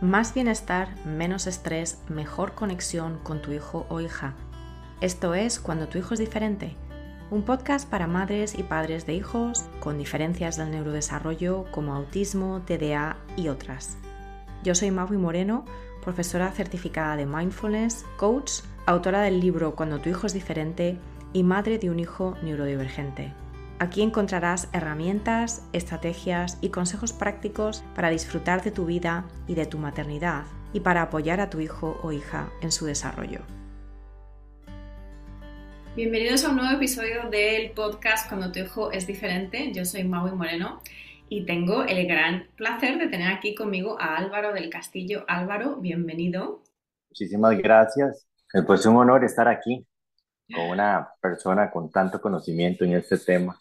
Más bienestar, menos estrés, mejor conexión con tu hijo o hija. Esto es Cuando tu hijo es diferente, un podcast para madres y padres de hijos con diferencias del neurodesarrollo como autismo, TDA y otras. Yo soy Maui Moreno, profesora certificada de mindfulness, coach, autora del libro Cuando tu hijo es diferente y madre de un hijo neurodivergente. Aquí encontrarás herramientas, estrategias y consejos prácticos para disfrutar de tu vida y de tu maternidad y para apoyar a tu hijo o hija en su desarrollo. Bienvenidos a un nuevo episodio del podcast Cuando tu hijo es diferente. Yo soy Maui Moreno y tengo el gran placer de tener aquí conmigo a Álvaro del Castillo. Álvaro, bienvenido. Muchísimas gracias. Pues un honor estar aquí con una persona con tanto conocimiento en este tema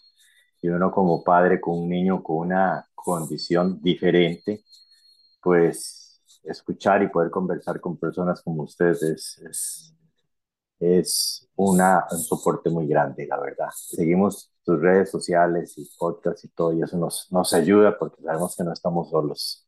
y uno como padre con un niño con una condición diferente, pues escuchar y poder conversar con personas como ustedes es, es, una, un soporte muy grande, la verdad. Seguimos tus redes sociales y podcasts y todo, y eso nos, nos ayuda porque sabemos que no estamos solos.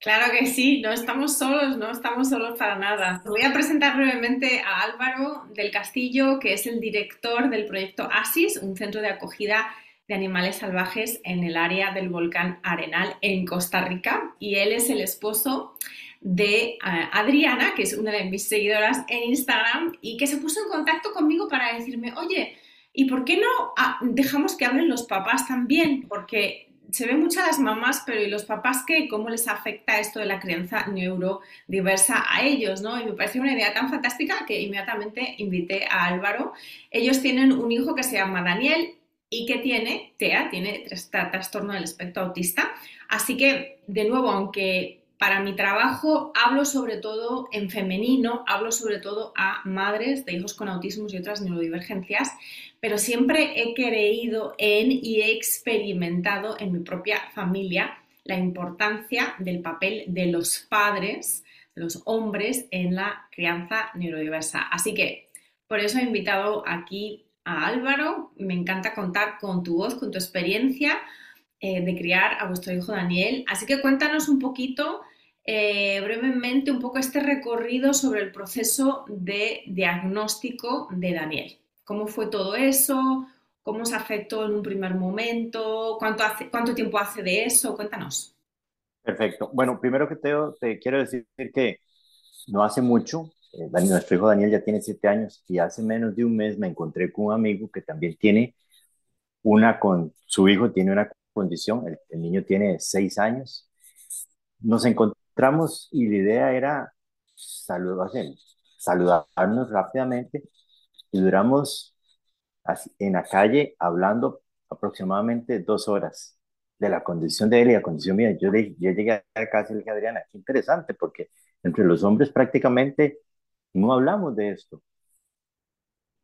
Claro que sí, no estamos solos, no estamos solos para nada. Voy a presentar brevemente a Álvaro del Castillo, que es el director del proyecto ASIS, un centro de acogida de animales salvajes en el área del volcán Arenal en Costa Rica. Y él es el esposo de eh, Adriana, que es una de mis seguidoras en Instagram, y que se puso en contacto conmigo para decirme, oye, ¿y por qué no ah, dejamos que hablen los papás también? Porque se ve mucho a las mamás, pero ¿y los papás qué? ¿Cómo les afecta esto de la crianza neurodiversa a ellos? ¿no? Y me pareció una idea tan fantástica que inmediatamente invité a Álvaro. Ellos tienen un hijo que se llama Daniel y que tiene TEA, tiene trastorno del espectro autista. Así que, de nuevo, aunque para mi trabajo hablo sobre todo en femenino, hablo sobre todo a madres de hijos con autismo y otras neurodivergencias, pero siempre he creído en y he experimentado en mi propia familia la importancia del papel de los padres, de los hombres en la crianza neurodiversa. Así que por eso he invitado aquí a Álvaro. Me encanta contar con tu voz, con tu experiencia eh, de criar a vuestro hijo Daniel. Así que cuéntanos un poquito, eh, brevemente, un poco este recorrido sobre el proceso de diagnóstico de Daniel. ¿Cómo fue todo eso? ¿Cómo se afectó en un primer momento? ¿Cuánto, hace, cuánto tiempo hace de eso? Cuéntanos. Perfecto. Bueno, primero que te, te quiero decir que no hace mucho, eh, nuestro hijo Daniel ya tiene siete años y hace menos de un mes me encontré con un amigo que también tiene una con su hijo tiene una condición, el, niño tiene seis años. Nos encontramos y la idea era saludar, saludarnos rápidamente y duramos en la calle hablando aproximadamente dos horas de la condición de él y la condición mía. Yo, le, yo llegué a casa y le dije, Adriana, qué interesante, porque entre los hombres prácticamente no hablamos de esto.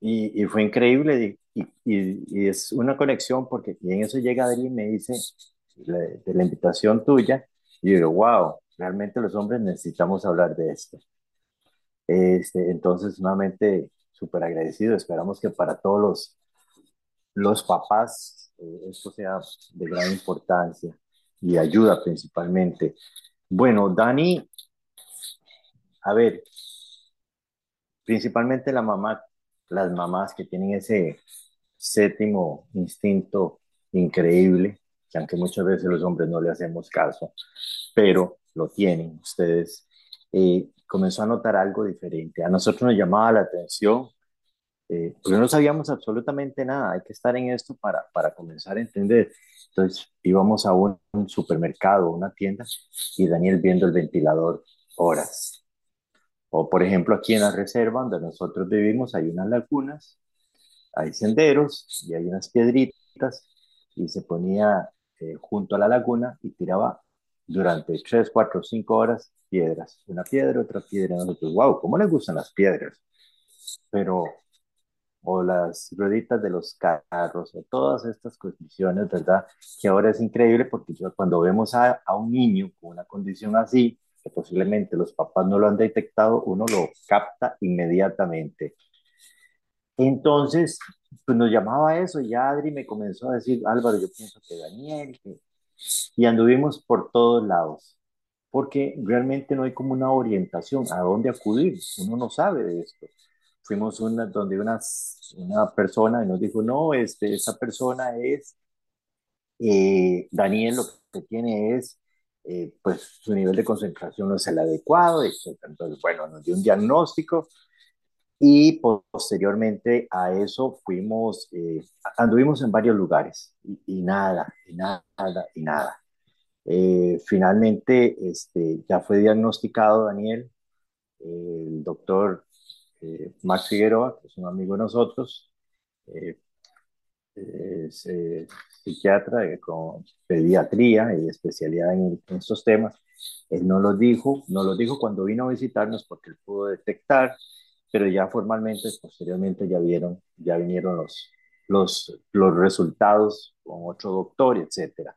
Y, y fue increíble y, y, es una conexión porque y en eso llega Adri y me dice de la invitación tuya y yo digo, wow, realmente los hombres necesitamos hablar de esto. Este, entonces, nuevamente, súper agradecido. Esperamos que para todos los, los papás eh, esto sea de gran importancia y ayuda principalmente. Bueno, Dani, a ver, principalmente la mamá, las mamás que tienen ese séptimo instinto increíble, que aunque muchas veces los hombres no le hacemos caso, pero lo tienen ustedes. Eh, comenzó a notar algo diferente. A nosotros nos llamaba la atención, eh, porque no sabíamos absolutamente nada, hay que estar en esto para, para comenzar a entender. Entonces íbamos a un, supermercado, una tienda, y Daniel viendo el ventilador horas. O por ejemplo aquí en la reserva donde nosotros vivimos hay unas lagunas, hay senderos y hay unas piedritas, y se ponía eh, junto a la laguna y tiraba durante 3, 4, 5 horas piedras. Una piedra, otra piedra. Nosotros, wow, ¿cómo les gustan las piedras? Pero, o las rueditas de los carros, o todas estas condiciones, ¿verdad? Que ahora es increíble porque cuando vemos a, a un niño con una condición así, que posiblemente los papás no lo han detectado, uno lo capta inmediatamente. Entonces, pues nos llamaba eso y Adri me comenzó a decir, Álvaro, yo pienso que Daniel, que y anduvimos por todos lados. porque realmente no hay como una orientación a dónde acudir, uno no sabe de esto. Fuimos una, donde una, una persona nos dijo, no, este, esa persona es, eh, Daniel lo que tiene es, eh, pues su nivel de concentración no es el adecuado, etc. Entonces, bueno, nos dio un diagnóstico y posteriormente a eso fuimos, eh, anduvimos en varios lugares y, y, nada, y nada, y nada. Eh, finalmente, este, ya fue diagnosticado Daniel, el doctor eh, Max Figueroa, que es un amigo de nosotros, eh, es psiquiatra con pediatría y especialidad en, estos temas. Él no lo dijo, no lo dijo cuando vino a visitarnos porque él pudo detectar, pero ya formalmente, posteriormente ya vieron, ya vinieron los, los, los resultados con otro doctor, etcétera.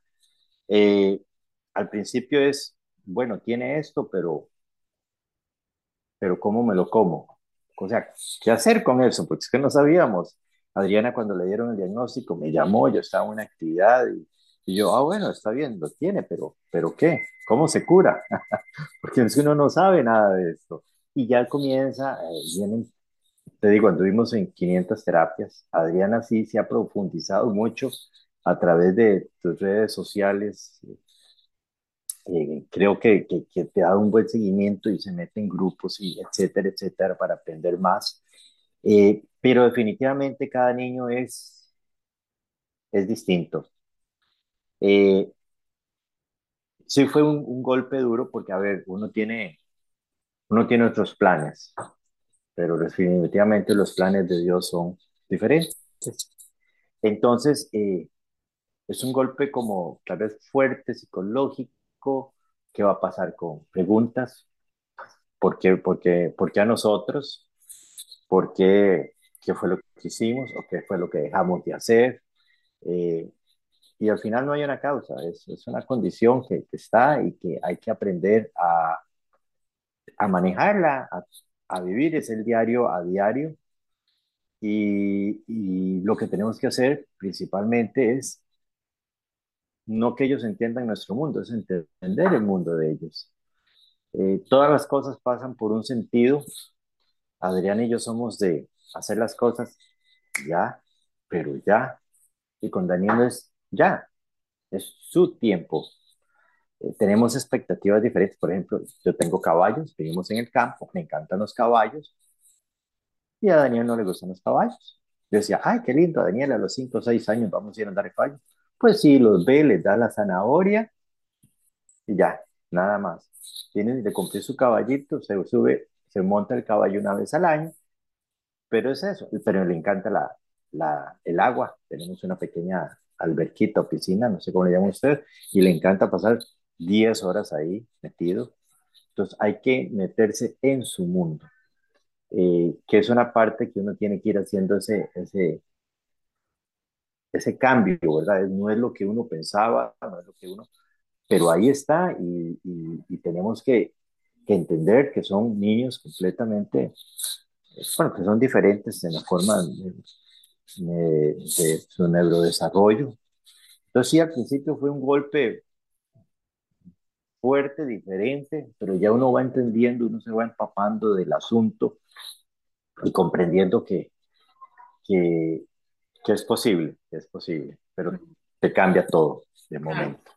Eh, al principio es, bueno, tiene esto, pero, pero ¿cómo me lo como? O sea, ¿qué hacer con eso? Porque es que no sabíamos. Adriana cuando le dieron el diagnóstico me llamó, yo estaba en una actividad y, yo, ah, bueno, está bien, lo tiene, pero, pero ¿qué? ¿Cómo se cura? Porque es uno no sabe nada de esto. Y ya comienza, eh, vienen, te digo, anduvimos en 500 terapias. Adriana sí se ha profundizado mucho a través de tus redes sociales, eh, creo que, que, te da un buen seguimiento y se mete en grupos y etcétera, etcétera, para aprender más. Eh, pero definitivamente cada niño es, es distinto. Eh, sí fue un, un, golpe duro porque, a ver, uno tiene, uno tiene otros planes, pero definitivamente los planes de Dios son diferentes. Entonces, es un golpe como tal vez fuerte, psicológico, qué va a pasar con preguntas, por qué, por qué, por qué a nosotros, por qué, qué fue lo que hicimos o qué fue lo que dejamos de hacer. Eh, y al final no hay una causa, es, es una condición que, que, está y que hay que aprender a, a manejarla, a, vivir, es el diario a diario. Y, y lo que tenemos que hacer principalmente es no que ellos entiendan nuestro mundo, es entender el mundo de ellos. Eh, todas las cosas pasan por un sentido. Adrián y yo somos de hacer las cosas ya, pero ya. Y con Daniel es ya, es su tiempo. Eh, tenemos expectativas diferentes. Por ejemplo, yo tengo caballos, vivimos en el campo, me encantan los caballos. Y a Daniel no le gustan los caballos. Yo decía, ay, qué lindo, Daniel, a los 5 o 6 años vamos a ir a andar caballo. Pues sí, los ve, les da la zanahoria y ya, nada más. Tiene de cumplir su caballito, se sube, se monta el caballo una vez al año, pero es eso, pero le encanta la, la, el agua. Tenemos una pequeña alberquita o piscina, no sé cómo le llama usted, y le encanta pasar 10 horas ahí metido. Entonces hay que meterse en su mundo, eh, que es una parte que uno tiene que ir haciendo ese, ese, ese cambio, ¿verdad? No es lo que uno pensaba, no es lo que uno, pero ahí está y, y, tenemos que, que, entender que son niños completamente, bueno, que son diferentes en la forma de, de, su neurodesarrollo. Entonces sí, al principio fue un golpe fuerte, diferente, pero ya uno va entendiendo, uno se va empapando del asunto y comprendiendo que, que, que es posible, que es posible, pero te cambia todo de momento.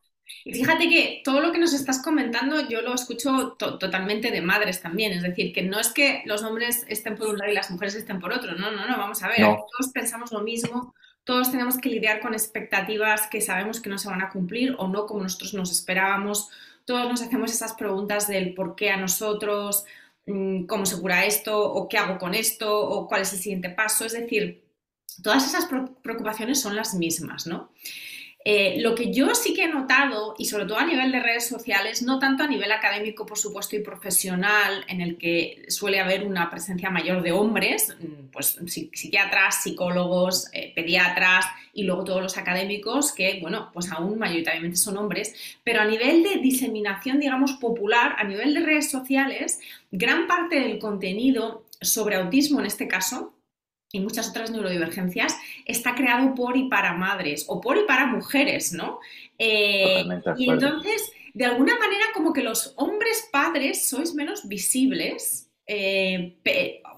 Y fíjate que todo lo que nos estás comentando yo lo escucho totalmente de madres también, es decir, que no es que los hombres estén por un lado y las mujeres estén por otro, no, no, no, vamos a ver, todos pensamos lo mismo, todos tenemos que lidiar con expectativas que sabemos que no se van a cumplir o no como nosotros nos esperábamos, todos nos hacemos esas preguntas del por qué a nosotros, mm, cómo se cura esto, o qué hago con esto, o cuál es el siguiente paso, es decir, todas esas preocupaciones son las mismas, ¿no? Eh, lo que yo sí que he notado, y sobre todo a nivel de redes sociales, no tanto a nivel académico, por supuesto, y profesional, en el que suele haber una presencia mayor de hombres, mm, pues psiquiatras, psicólogos, eh, pediatras y luego todos los académicos, que, bueno, pues aún mayoritariamente son hombres, pero a nivel de diseminación, digamos, popular, a nivel de redes sociales, gran parte del contenido sobre autismo en este caso, y muchas otras neurodivergencias, está creado por y para madres o por y para mujeres, ¿no? Eh, y entonces de alguna manera como que los hombres padres sois menos visibles, eh,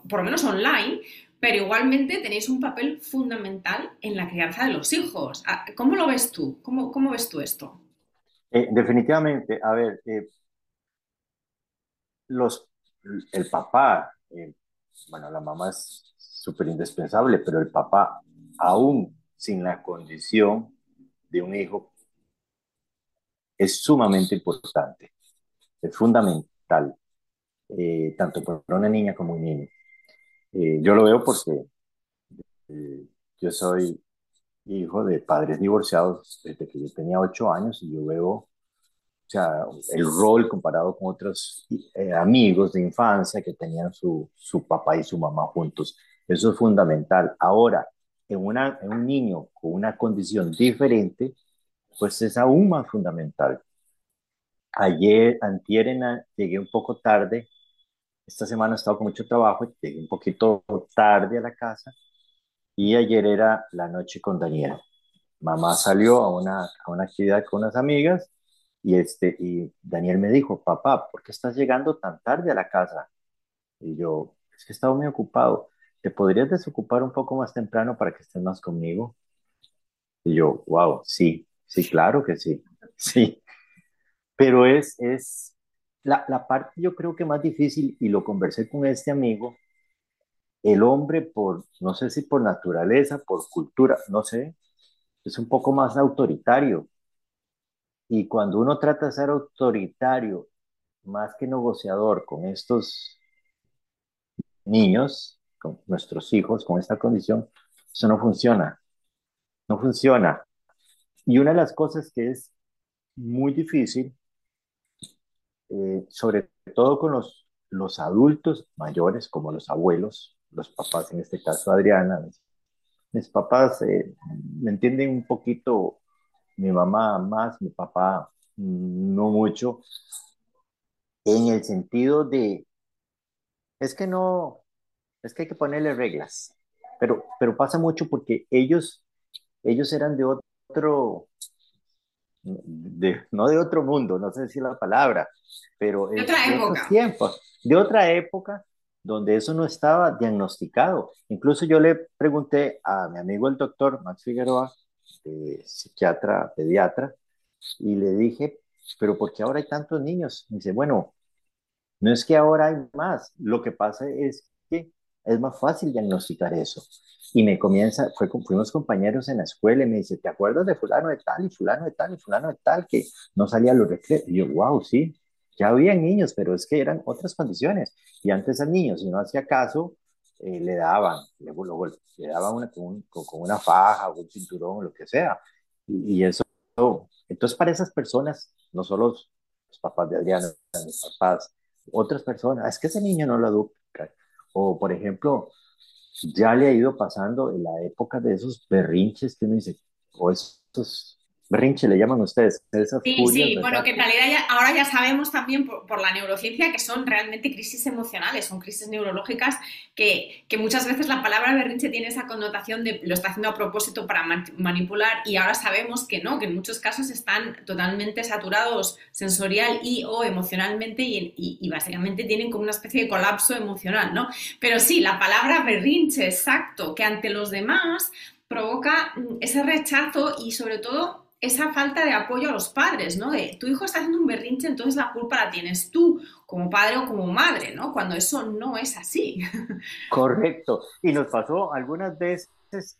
por lo menos online, pero igualmente tenéis un papel fundamental en la crianza de los hijos. Ah, ¿Cómo lo ves tú? ¿Cómo, cómo ves tú esto? Eh, definitivamente, a ver, los, el papá, bueno, la mamá es súper indispensable, pero el papá, aún sin la condición de un hijo, es sumamente importante, es fundamental, tanto para una niña como un niño. Eh, yo lo veo porque eh, yo soy hijo de padres divorciados desde que yo tenía ocho años y yo veo, o sea, el rol comparado con otros eh, amigos de infancia que tenían su, su papá y su mamá juntos. Eso es fundamental. Ahora, en, una, en un niño con una condición diferente, pues es aún más fundamental. Ayer, antier, llegué un poco tarde esta semana he estado con mucho trabajo, llegué un poquito tarde a la casa y ayer era la noche con Daniel. Mamá salió a una, a una actividad con unas amigas y, este, y Daniel me dijo, papá, ¿por qué estás llegando tan tarde a la casa? Y yo, es que he estado muy ocupado. ¿Te podrías desocupar un poco más temprano para que estés más conmigo? Y yo, wow, sí, sí, claro que sí, sí. Pero es, es, la, la parte yo creo que más difícil, y lo conversé con este amigo, el hombre por, no sé si por naturaleza, por cultura, no sé, es un poco más autoritario. Y cuando uno trata de ser autoritario, más que negociador con estos niños, con nuestros hijos, con esta condición, eso no funciona. No funciona. Y una de las cosas que es muy difícil eh, sobre todo con los, los adultos mayores, como los abuelos, los papás, en este caso Adriana, mis, papás eh, me entienden un poquito, mi mamá más, mi papá no mucho, en el sentido de, es que no, es que hay que ponerle reglas, pero, pero pasa mucho porque ellos, ellos eran de otro, de, no de otro mundo, no sé si la palabra, pero de otra de época. tiempos, de otra época donde eso no estaba diagnosticado. Incluso yo le pregunté a mi amigo el doctor Max Figueroa, psiquiatra, pediatra, y le dije, pero ¿por qué ahora hay tantos niños? Me dice, bueno, no es que ahora hay más, lo que pasa es es más fácil diagnosticar eso. Y me comienza, fue, fuimos compañeros en la escuela y me dice, ¿te acuerdas de fulano de tal y fulano de tal y fulano de tal que no salía a los recreos? Y yo, wow, sí, ya había niños, pero es que eran otras condiciones. Y antes al niño, si no hacía caso, eh, le daban, le, le daban una, con, con, una faja o un cinturón, lo que sea. Y, y, eso, entonces para esas personas, no solo los, papás de Adriano, los papás, otras personas, es que ese niño no lo educa. O por ejemplo, ya le ha ido pasando en la época de esos berrinches que uno dice, o esos berrinche le llaman ustedes. sí, sí, bueno, que en realidad ya, ahora ya sabemos también por, la neurociencia que son realmente crisis emocionales, son crisis neurológicas que, que, muchas veces la palabra berrinche tiene esa connotación de lo está haciendo a propósito para manipular y ahora sabemos que no, que en muchos casos están totalmente saturados sensorial y o emocionalmente y, y, y básicamente tienen como una especie de colapso emocional, ¿no? Pero sí, la palabra berrinche, exacto, que ante los demás provoca mm, ese rechazo y sobre todo esa falta de apoyo a los padres, ¿no? De tu hijo está haciendo un berrinche, entonces la culpa la tienes tú, como padre o como madre, ¿no? Cuando eso no es así. Correcto. Y nos pasó algunas veces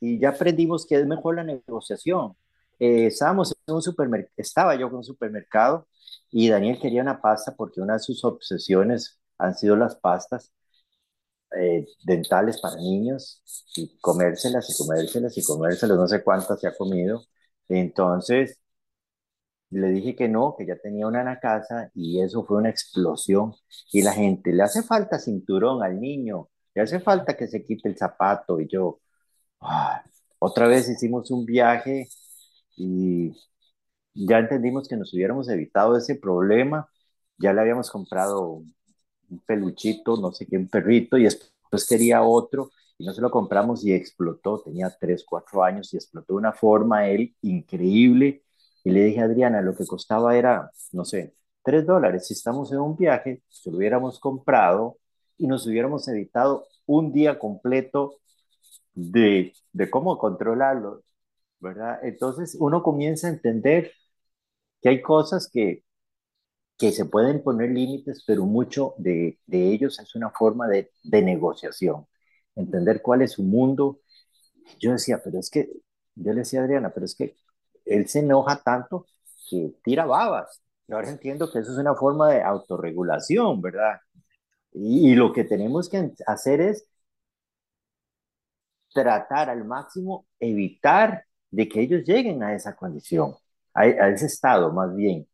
y ya aprendimos que es mejor la negociación. Eh, estábamos en un supermercado, estaba yo en un supermercado y Daniel quería una pasta porque una de sus obsesiones han sido las pastas eh, dentales para niños y comérselas y comérselas y comérselas, no sé cuántas se ha comido entonces, le dije que no, que ya tenía una en la casa y eso fue una explosión. Y la gente, le hace falta cinturón al niño, le hace falta que se quite el zapato. Y yo, otra vez hicimos un viaje y ya entendimos que nos hubiéramos evitado ese problema. Ya le habíamos comprado un peluchito, no sé qué, un perrito, y después quería otro y no se lo compramos y explotó, tenía 3, 4 años y explotó de una forma él increíble Y le dije a Adriana, lo que costaba era, no sé, tres dólares. Si estamos en un viaje, si lo hubiéramos comprado y nos hubiéramos evitado un día completo de, de cómo controlarlo, ¿verdad? Entonces uno comienza a entender que hay cosas que, que se pueden poner límites, pero mucho de, de ellos es una forma de, de negociación. Entender cuál es su mundo. Yo decía, pero es que, yo le decía a Adriana, pero es que él se enoja tanto que tira babas. Y ahora entiendo que eso es una forma de autorregulación, ¿verdad? Y, y lo que tenemos que hacer es tratar al máximo, evitar de que ellos lleguen a esa condición, a, a, ese estado más bien.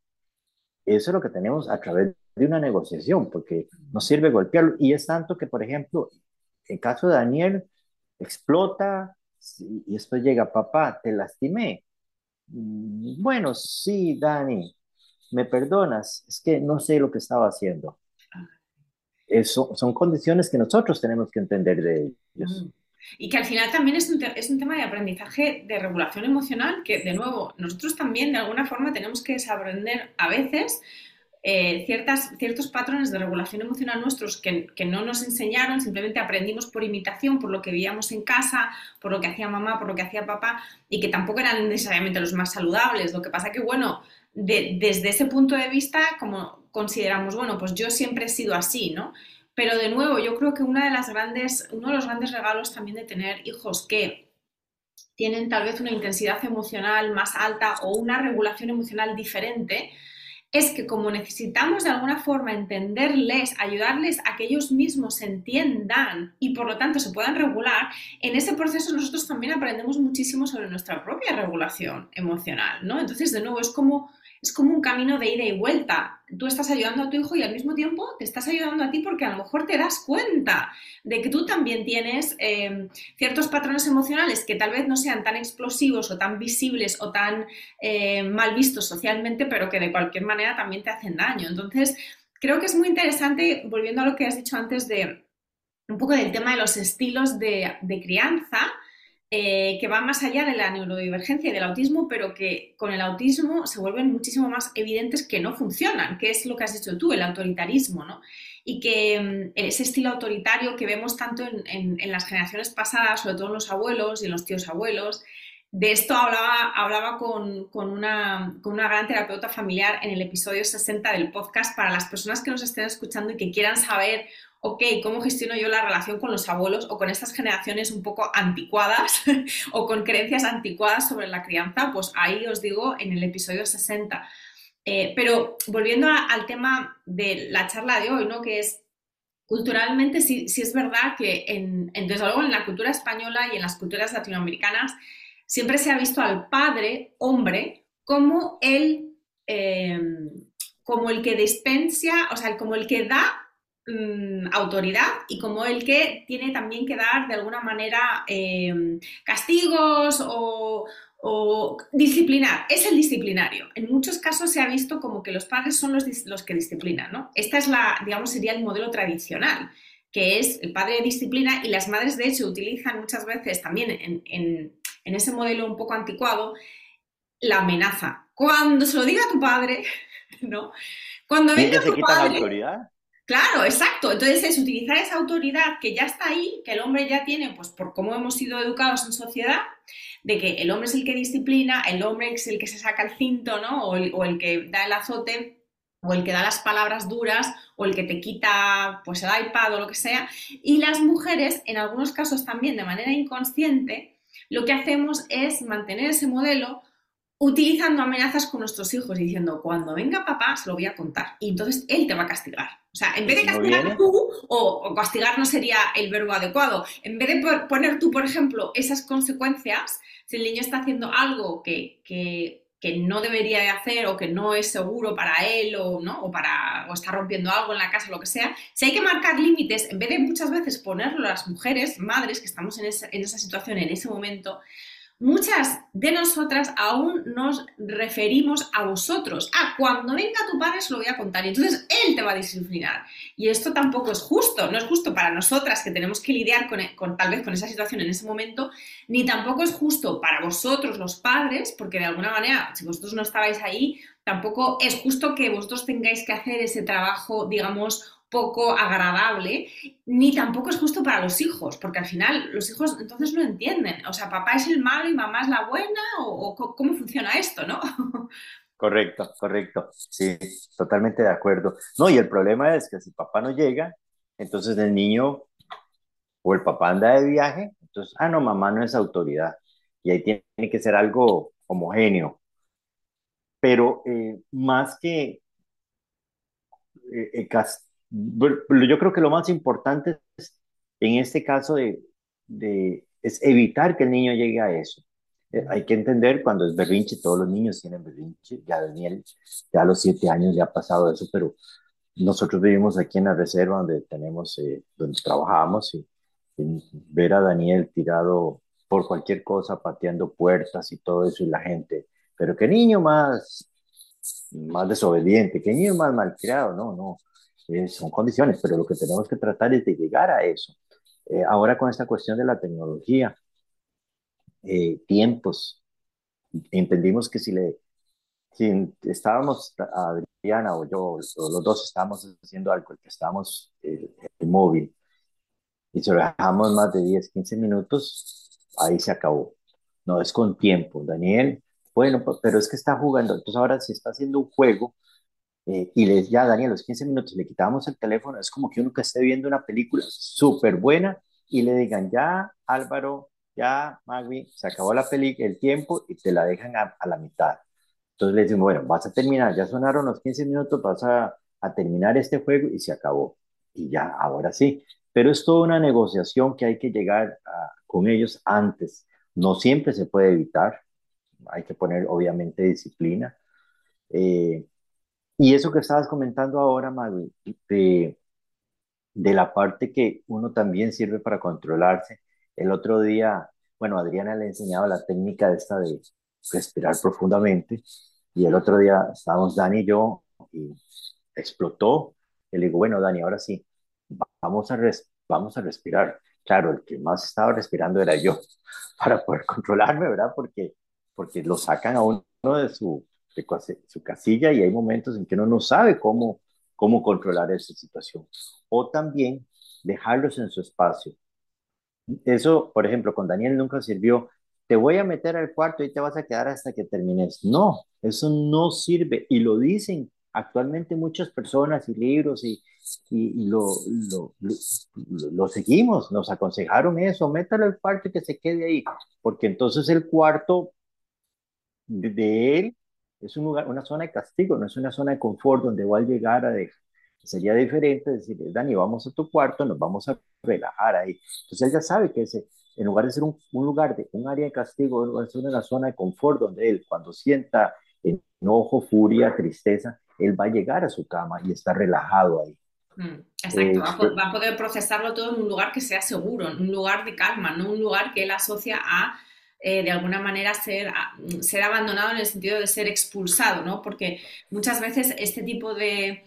Eso es lo que tenemos a través de una negociación, porque no sirve golpearlo. Y es tanto que, por ejemplo, en caso de Daniel, explota y después llega, papá, te lastimé. Mm, bueno, sí, Dani, me perdonas, es que no sé lo que estaba haciendo. Eso son condiciones que nosotros tenemos que entender de ellos. Mm. Y que al final también es un, es un, tema de aprendizaje de regulación emocional que, de nuevo, nosotros también de alguna forma tenemos que desaprender a veces eh, ciertas, ciertos patrones de regulación emocional nuestros que, que, no nos enseñaron, simplemente aprendimos por imitación, por lo que veíamos en casa, por lo que hacía mamá, por lo que hacía papá, y que tampoco eran necesariamente los más saludables. Lo que pasa que, bueno, de, desde ese punto de vista, como consideramos, bueno, pues yo siempre he sido así, ¿no? Pero de nuevo, yo creo que una de las grandes, uno de los grandes regalos también de tener hijos que tienen tal vez una intensidad emocional más alta o una regulación emocional diferente, es que como necesitamos de alguna forma entenderles, ayudarles a que ellos mismos se entiendan y por lo tanto se puedan regular, en ese proceso nosotros también aprendemos muchísimo sobre nuestra propia regulación emocional, ¿no? Entonces, de nuevo, es como es como un camino de ida y vuelta. Tú estás ayudando a tu hijo y al mismo tiempo te estás ayudando a ti porque a lo mejor te das cuenta de que tú también tienes eh, ciertos patrones emocionales que tal vez no sean tan explosivos o tan visibles o tan eh, mal vistos socialmente, pero que de cualquier manera también te hacen daño. Entonces, creo que es muy interesante, volviendo a lo que has dicho antes de un poco del tema de los estilos de, de crianza, eh, que va más allá de la neurodivergencia y del autismo, pero que con el autismo se vuelven muchísimo más evidentes que no funcionan, que es lo que has dicho tú, el autoritarismo, ¿no? Y que mm, ese estilo autoritario que vemos tanto en, en, las generaciones pasadas, sobre todo en los abuelos y en los tíos abuelos, de esto hablaba, hablaba con, con, una, con, una, gran terapeuta familiar en el episodio 60 del podcast para las personas que nos estén escuchando y que quieran saber ok, ¿cómo gestiono yo la relación con los abuelos o con estas generaciones un poco anticuadas o con creencias anticuadas sobre la crianza? Pues ahí os digo en el episodio 60. Eh, pero volviendo al tema de la charla de hoy, ¿no? Que es culturalmente sí, es verdad que en, desde luego en la cultura española y en las culturas latinoamericanas siempre se ha visto al padre, hombre, como el, eh, como el que dispensa, o sea, como el que da Mm, autoridad y como el que tiene también que dar de alguna manera eh, castigos o, o, disciplinar. Es el disciplinario. En muchos casos se ha visto como que los padres son los, los que disciplinan, ¿no? Esta es la, digamos, sería el modelo tradicional que es el padre de disciplina y las madres de hecho utilizan muchas veces también en, en, en ese modelo un poco anticuado la amenaza. Cuando se lo diga a tu padre, ¿no? Cuando venga tu padre, la autoridad? Claro, exacto. Entonces es utilizar esa autoridad que ya está ahí, que el hombre ya tiene, pues por cómo hemos sido educados en sociedad, de que el hombre es el que disciplina, el hombre es el que se saca el cinto, ¿no? O el, o el que da el azote, o el que da las palabras duras, o el que te quita pues el iPad o lo que sea. Y las mujeres, en algunos casos también de manera inconsciente, lo que hacemos es mantener ese modelo utilizando amenazas con nuestros hijos, diciendo, cuando venga papá, se lo voy a contar. Y entonces él te va a castigar. O sea, en vez de castigar tú, o, castigar no sería el verbo adecuado, en vez de poner tú, por ejemplo, esas consecuencias, si el niño está haciendo algo que, que, que no debería de hacer o que no es seguro para él o, ¿no? o, para, o está rompiendo algo en la casa, lo que sea, si hay que marcar límites, en vez de muchas veces ponerlo a las mujeres, madres que estamos en esa, en esa situación en ese momento, muchas de nosotras aún nos referimos a vosotros. Ah, cuando venga tu padre se lo voy a contar y entonces él te va a disciplinar. Y esto tampoco es justo, no es justo para nosotras que tenemos que lidiar con, tal vez con esa situación en ese momento, ni tampoco es justo para vosotros los padres, porque de alguna manera, si vosotros no estabais ahí, tampoco es justo que vosotros tengáis que hacer ese trabajo, digamos, poco agradable, ni tampoco es justo para los hijos, porque al final los hijos entonces no entienden, o sea, papá es el malo y mamá es la buena, o, cómo funciona esto, ¿no? Correcto, correcto, sí, totalmente de acuerdo. No, y el problema es que si papá no llega, entonces el niño o el papá anda de viaje, entonces, ah, no, mamá no es autoridad, y ahí tiene que ser algo homogéneo. Pero eh, más que eh, yo creo que lo más importante es, en este caso de, es evitar que el niño llegue a eso. Eh, hay que entender cuando es berrinche, todos los niños tienen berrinche, ya Daniel, ya a los siete años le ha pasado eso, pero nosotros vivimos aquí en la reserva donde tenemos, eh, donde trabajamos y, ver a Daniel tirado por cualquier cosa, pateando puertas y todo eso y la gente, pero qué niño más, más desobediente, qué niño más malcriado, no, no, eh, son condiciones, pero lo que tenemos que tratar es de llegar a eso. Eh, ahora con esta cuestión de la tecnología, eh, tiempos, entendimos que si le si estábamos, Adriana o yo, o los dos estábamos haciendo algo, el que estábamos el móvil, y si lo dejamos más de 10, 15 minutos, ahí se acabó. No es con tiempo, Daniel. Bueno, pero es que está jugando. Entonces ahora si está haciendo un juego, eh, y les ya, Daniel, los 15 minutos le quitamos el teléfono, es como que uno que esté viendo una película súper buena y le digan, ya, Álvaro, ya, Magui, se acabó la peli el tiempo y te la dejan a, la mitad. Entonces le decimos, bueno, vas a terminar, ya sonaron los 15 minutos, vas a, a terminar este juego y se acabó. Y ya, ahora sí. Pero es toda una negociación que hay que llegar con ellos antes. No siempre se puede evitar, hay que poner obviamente disciplina. Eh, y eso que estabas comentando ahora, Magui, de, la parte que uno también sirve para controlarse. El otro día, bueno, Adriana le enseñaba la técnica de esta de respirar profundamente y el otro día estábamos Dani y yo y explotó. Y le digo, bueno, Dani, ahora sí, vamos a, vamos a respirar. Claro, el que más estaba respirando era yo para poder controlarme, ¿verdad? Porque, porque lo sacan a uno de su, su casilla y hay momentos en que uno no sabe cómo, cómo controlar esa situación. O también dejarlos en su espacio. Eso, por ejemplo, con Daniel nunca sirvió. Te voy a meter al cuarto y te vas a quedar hasta que termines. No, eso no sirve. Y lo dicen actualmente muchas personas y libros y, y, lo, lo, lo, seguimos. Nos aconsejaron eso, métalo al cuarto y que se quede ahí. Porque entonces el cuarto de él es un lugar, una zona de castigo, no es una zona de confort donde va a llegar a dejar. Sería diferente decir, Dani, vamos a tu cuarto, nos vamos a relajar ahí. Entonces él ya sabe que ese, en lugar de ser un, lugar de un área de castigo, va a ser una zona de confort donde él, cuando sienta enojo, furia, tristeza, él va a llegar a su cama y está relajado ahí. Mm, exacto, va, va, a poder procesarlo todo en un lugar que sea seguro, en un lugar de calma, no un lugar que él asocia a eh, de alguna manera ser, ser abandonado en el sentido de ser expulsado, ¿no? Porque muchas veces este tipo de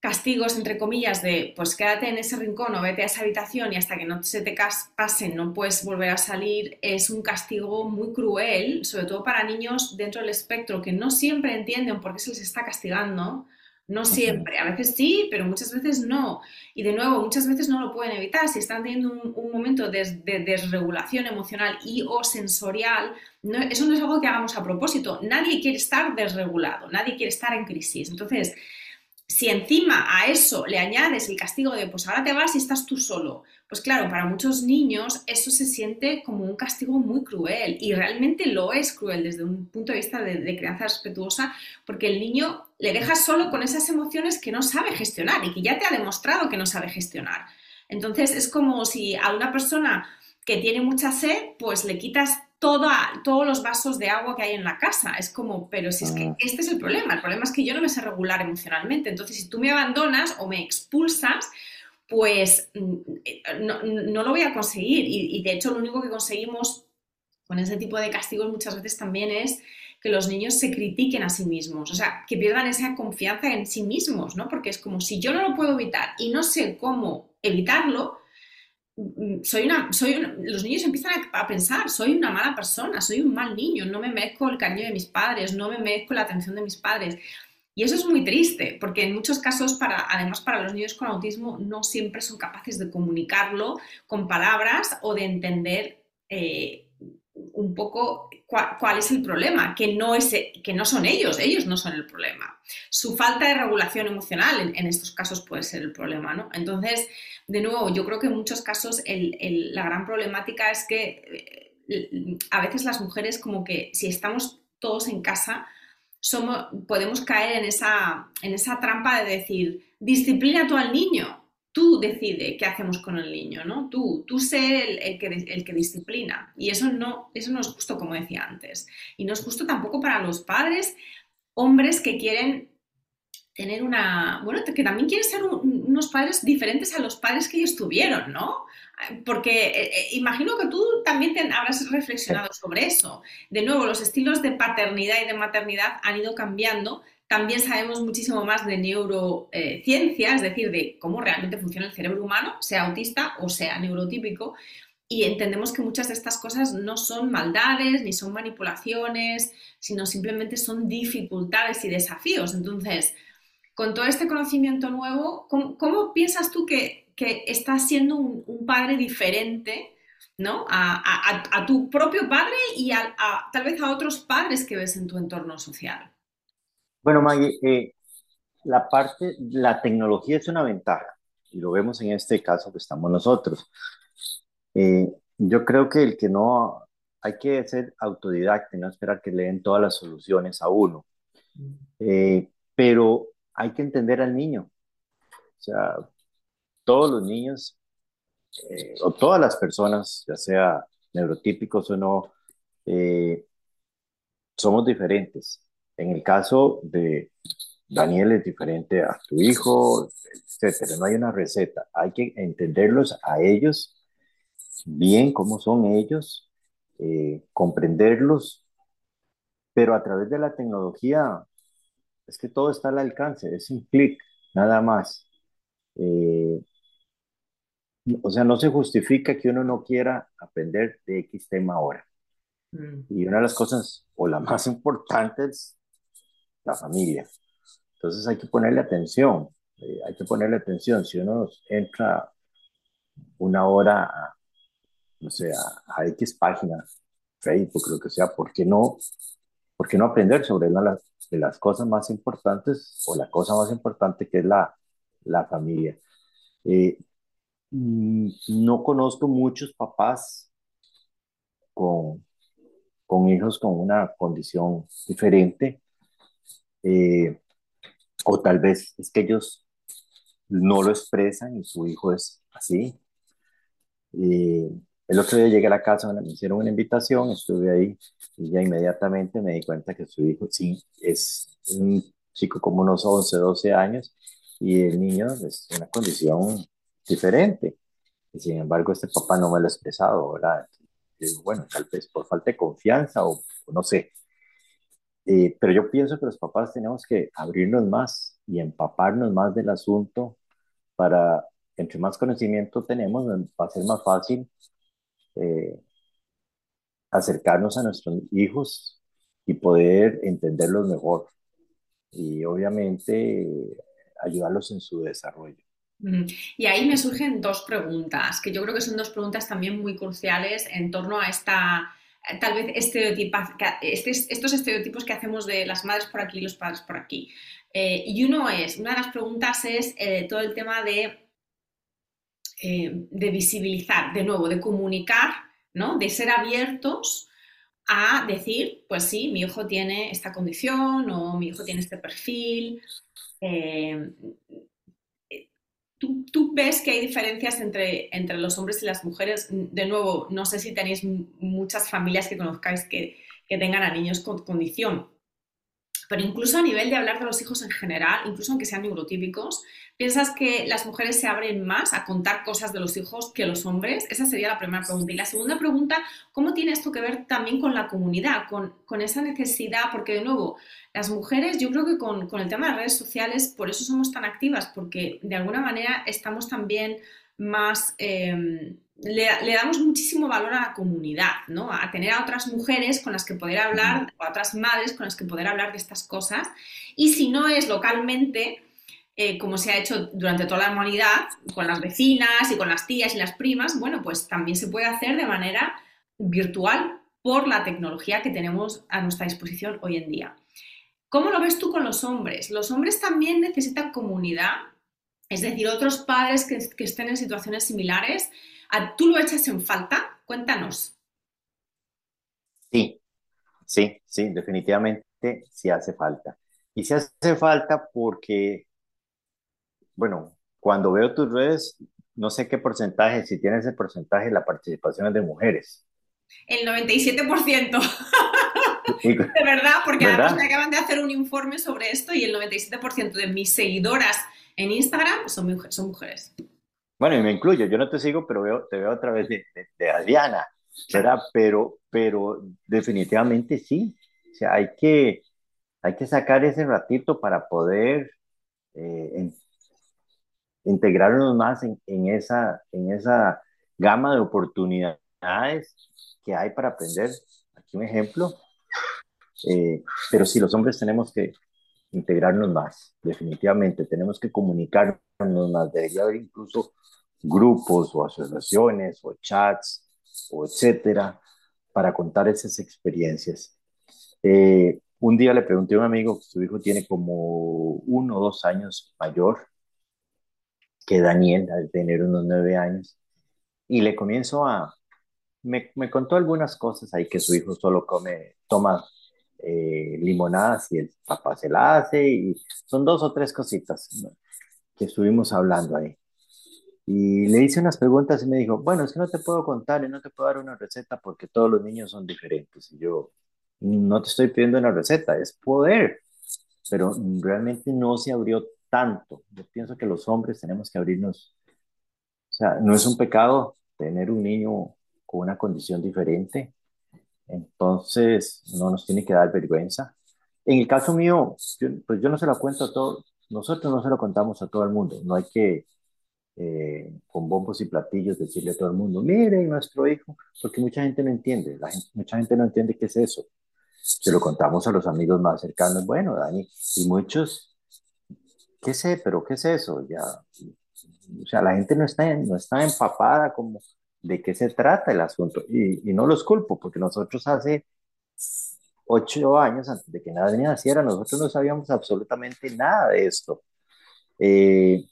castigos, entre comillas, de pues quédate en ese rincón o vete a esa habitación y hasta que no se te pasen no puedes volver a salir, es un castigo muy cruel, sobre todo para niños dentro del espectro que no siempre entienden por qué se les está castigando no siempre, a veces sí, pero muchas veces no. Y de nuevo, muchas veces no lo pueden evitar. Si están teniendo un, momento de, desregulación emocional y o sensorial, eso no es algo que hagamos a propósito. Nadie quiere estar desregulado, nadie quiere estar en crisis. Entonces, si encima a eso le añades el castigo de, pues ahora te vas y estás tú solo, pues claro, para muchos niños eso se siente como un castigo muy cruel y realmente lo es cruel desde un punto de vista de, crianza respetuosa porque el niño le deja solo con esas emociones que no sabe gestionar y que ya te ha demostrado que no sabe gestionar. Entonces es como si a una persona que tiene mucha sed, pues le quitas todos los vasos de agua que hay en la casa. Es como, pero si es que ah. este es el problema. El problema es que yo no me sé regular emocionalmente. Entonces, si tú me abandonas o me expulsas, pues mm, eh, no, lo voy a conseguir. Y, de hecho lo único que conseguimos con ese tipo de castigos muchas veces también es que los niños se critiquen a sí mismos, o sea, que pierdan esa confianza en sí mismos, ¿no? Porque es como si yo no lo puedo evitar y no sé cómo evitarlo, mm, soy una, soy los niños empiezan a, pensar, soy una mala persona, soy un mal niño, no me merezco el cariño de mis padres, no me merezco la atención de mis padres. Y eso es muy triste, porque en muchos casos, para, además para los niños con autismo, no siempre son capaces de comunicarlo con palabras o de entender eh, un poco cuál, es el problema, que no, es, que no son ellos, ellos no son el problema. Su falta de regulación emocional en, estos casos puede ser el problema, ¿no? Entonces, de nuevo, yo creo que en muchos casos la gran problemática es que eh, a veces las mujeres como que si estamos todos en casa, somos, podemos caer en esa, en esa trampa de decir, disciplina tú al niño, tú decide qué hacemos con el niño, ¿no? Tú, tú sé el, que, el, que, disciplina. Y eso no, eso no es justo, como decía antes. Y no es justo tampoco para los padres, hombres que quieren tener una, bueno, que también quieren ser unos padres diferentes a los padres que ellos tuvieron, ¿no? Porque eh, eh, imagino que tú también te habrás reflexionado sobre eso. De nuevo, los estilos de paternidad y de maternidad han ido cambiando también sabemos muchísimo más de neurociencia, es decir, de cómo realmente funciona el cerebro humano, sea autista o sea neurotípico, y entendemos que muchas de estas cosas no son maldades ni son manipulaciones, sino simplemente son dificultades y desafíos. Entonces, con todo este conocimiento nuevo, ¿cómo, piensas tú que, que, estás siendo un, padre diferente ¿no? A, tu propio padre y tal vez a otros padres que ves en tu entorno social? Bueno, Maggie, eh, la parte, la tecnología es una ventaja y lo vemos en este caso que estamos nosotros. Eh, yo creo que el que no, hay que ser autodidacta y no esperar que le den todas las soluciones a uno. Eh, pero hay que entender al niño. O sea, todos los niños o todas las personas, ya sea neurotípicos o no, somos diferentes. En el caso de Daniel es diferente a tu hijo, etcétera. No hay una receta. Hay que entenderlos a ellos bien, cómo son ellos, eh, comprenderlos, pero a través de la tecnología es que todo está al alcance, es un clic, nada más. Eh, o sea, no se justifica que uno no quiera aprender de X tema ahora. Mm. Y una de las cosas, o la más importante, es la familia. Entonces hay que ponerle atención, eh, hay que ponerle atención. Si uno entra una hora, a, no sé, a, X página, Facebook, lo que sea, ¿por qué no, por qué no aprender sobre una de las, cosas más importantes o la cosa más importante que es la, la familia? Eh, mm, no conozco muchos papás con, con hijos con una condición diferente eh, o tal vez es que ellos no lo expresan y su hijo es así. El otro día llegué a la casa, me hicieron una invitación, estuve ahí y ya inmediatamente me di cuenta que su hijo sí es un chico como unos 11, 12 años y el niño es una condición diferente. Y sin embargo, este papá no me lo ha expresado, ¿verdad? bueno, tal vez por falta de confianza o no sé, eh, pero yo pienso que los papás tenemos que abrirnos más y empaparnos más del asunto para, entre más conocimiento tenemos, va a ser más fácil eh, acercarnos a nuestros hijos y poder entenderlos mejor y obviamente ayudarlos en su desarrollo. Y ahí me surgen dos preguntas, que yo creo que son dos preguntas también muy cruciales en torno a esta tal vez estereotipas, este, estos estereotipos que hacemos de las madres por aquí y los padres por aquí. Eh, y uno es, una de las preguntas es eh, todo el tema de, eh, de visibilizar, de nuevo, de comunicar, ¿no? de ser abiertos a decir, pues sí, mi hijo tiene esta condición o mi hijo tiene este perfil. ¿Tú, ves que hay diferencias entre, entre los hombres y las mujeres? De nuevo, no sé si tenéis muchas familias que conozcáis que, tengan a niños con condición. Pero incluso a nivel de hablar de los hijos en general, incluso aunque sean neurotípicos, ¿piensas que las mujeres se abren más a contar cosas de los hijos que los hombres? Esa sería la primera pregunta. Y la segunda pregunta, ¿cómo tiene esto que ver también con la comunidad, con, con esa necesidad? Porque de nuevo, las mujeres, yo creo que con, con el tema de las redes sociales, por eso somos tan activas, porque de alguna manera estamos también más... Eh, le, damos muchísimo valor a la comunidad, ¿no? A tener a otras mujeres con las que poder hablar, o a otras madres con las que poder hablar de estas cosas. Y si no es localmente, eh, como se ha hecho durante toda la humanidad, con las vecinas y con las tías y las primas, bueno, pues también se puede hacer de manera virtual por la tecnología que tenemos a nuestra disposición hoy en día. ¿Cómo lo ves tú con los hombres? ¿Los hombres también necesitan comunidad? Es decir, otros padres que, que estén en situaciones similares ¿Tú lo echas en falta? Cuéntanos. Sí, sí, sí, definitivamente sí hace falta. Y sí hace falta porque, bueno, cuando veo tus redes, no sé qué porcentaje, si tienes el porcentaje, la participación es de mujeres. El 97%. de verdad, porque además me acaban de hacer un informe sobre esto y el 97% de mis seguidoras en Instagram son, son mujeres. Bueno, y me incluyo, yo no te sigo, pero veo, te veo a través de, de, Adriana, ¿verdad? Pero, pero definitivamente sí, o sea, hay que, hay que sacar ese ratito para poder eh, integrarnos más en, en, esa, en esa gama de oportunidades que hay para aprender. Aquí un ejemplo, eh, pero sí, los hombres tenemos que integrarnos más, definitivamente, tenemos que comunicarnos más, debería haber incluso grupos o asociaciones o chats o etcétera para contar esas experiencias. Eh, un día le pregunté a un amigo, su hijo tiene como uno o dos años mayor que Daniel, al tener unos nueve años, y le comienzo a, me, me contó algunas cosas ahí que su hijo solo come, toma eh, limonadas y el papá se la hace, y son dos o tres cositas que estuvimos hablando ahí. Y le hice unas preguntas y me dijo, bueno, es que no te puedo contar y no te puedo dar una receta porque todos los niños son diferentes. Y yo, no te estoy pidiendo una receta, es poder. Pero realmente no se abrió tanto. Yo pienso que los hombres tenemos que abrirnos. O sea, no es un pecado tener un niño con una condición diferente. Entonces, no nos tiene que dar vergüenza. En el caso mío, pues yo no se lo cuento a todos, nosotros no se lo contamos a todo el mundo. No hay que eh, con bombos y platillos decirle a todo el mundo, miren nuestro hijo, porque mucha gente no entiende, la mucha gente no entiende qué es eso. Se lo contamos a los amigos más cercanos, bueno, Dani, y muchos, ¿qué sé? ¿Pero qué es eso? Ya, o sea, la gente no está, no está empapada como de qué se trata el asunto, y, y no los culpo, porque nosotros hace ocho años antes de que nadie naciera, nosotros no sabíamos absolutamente nada de esto. Eh,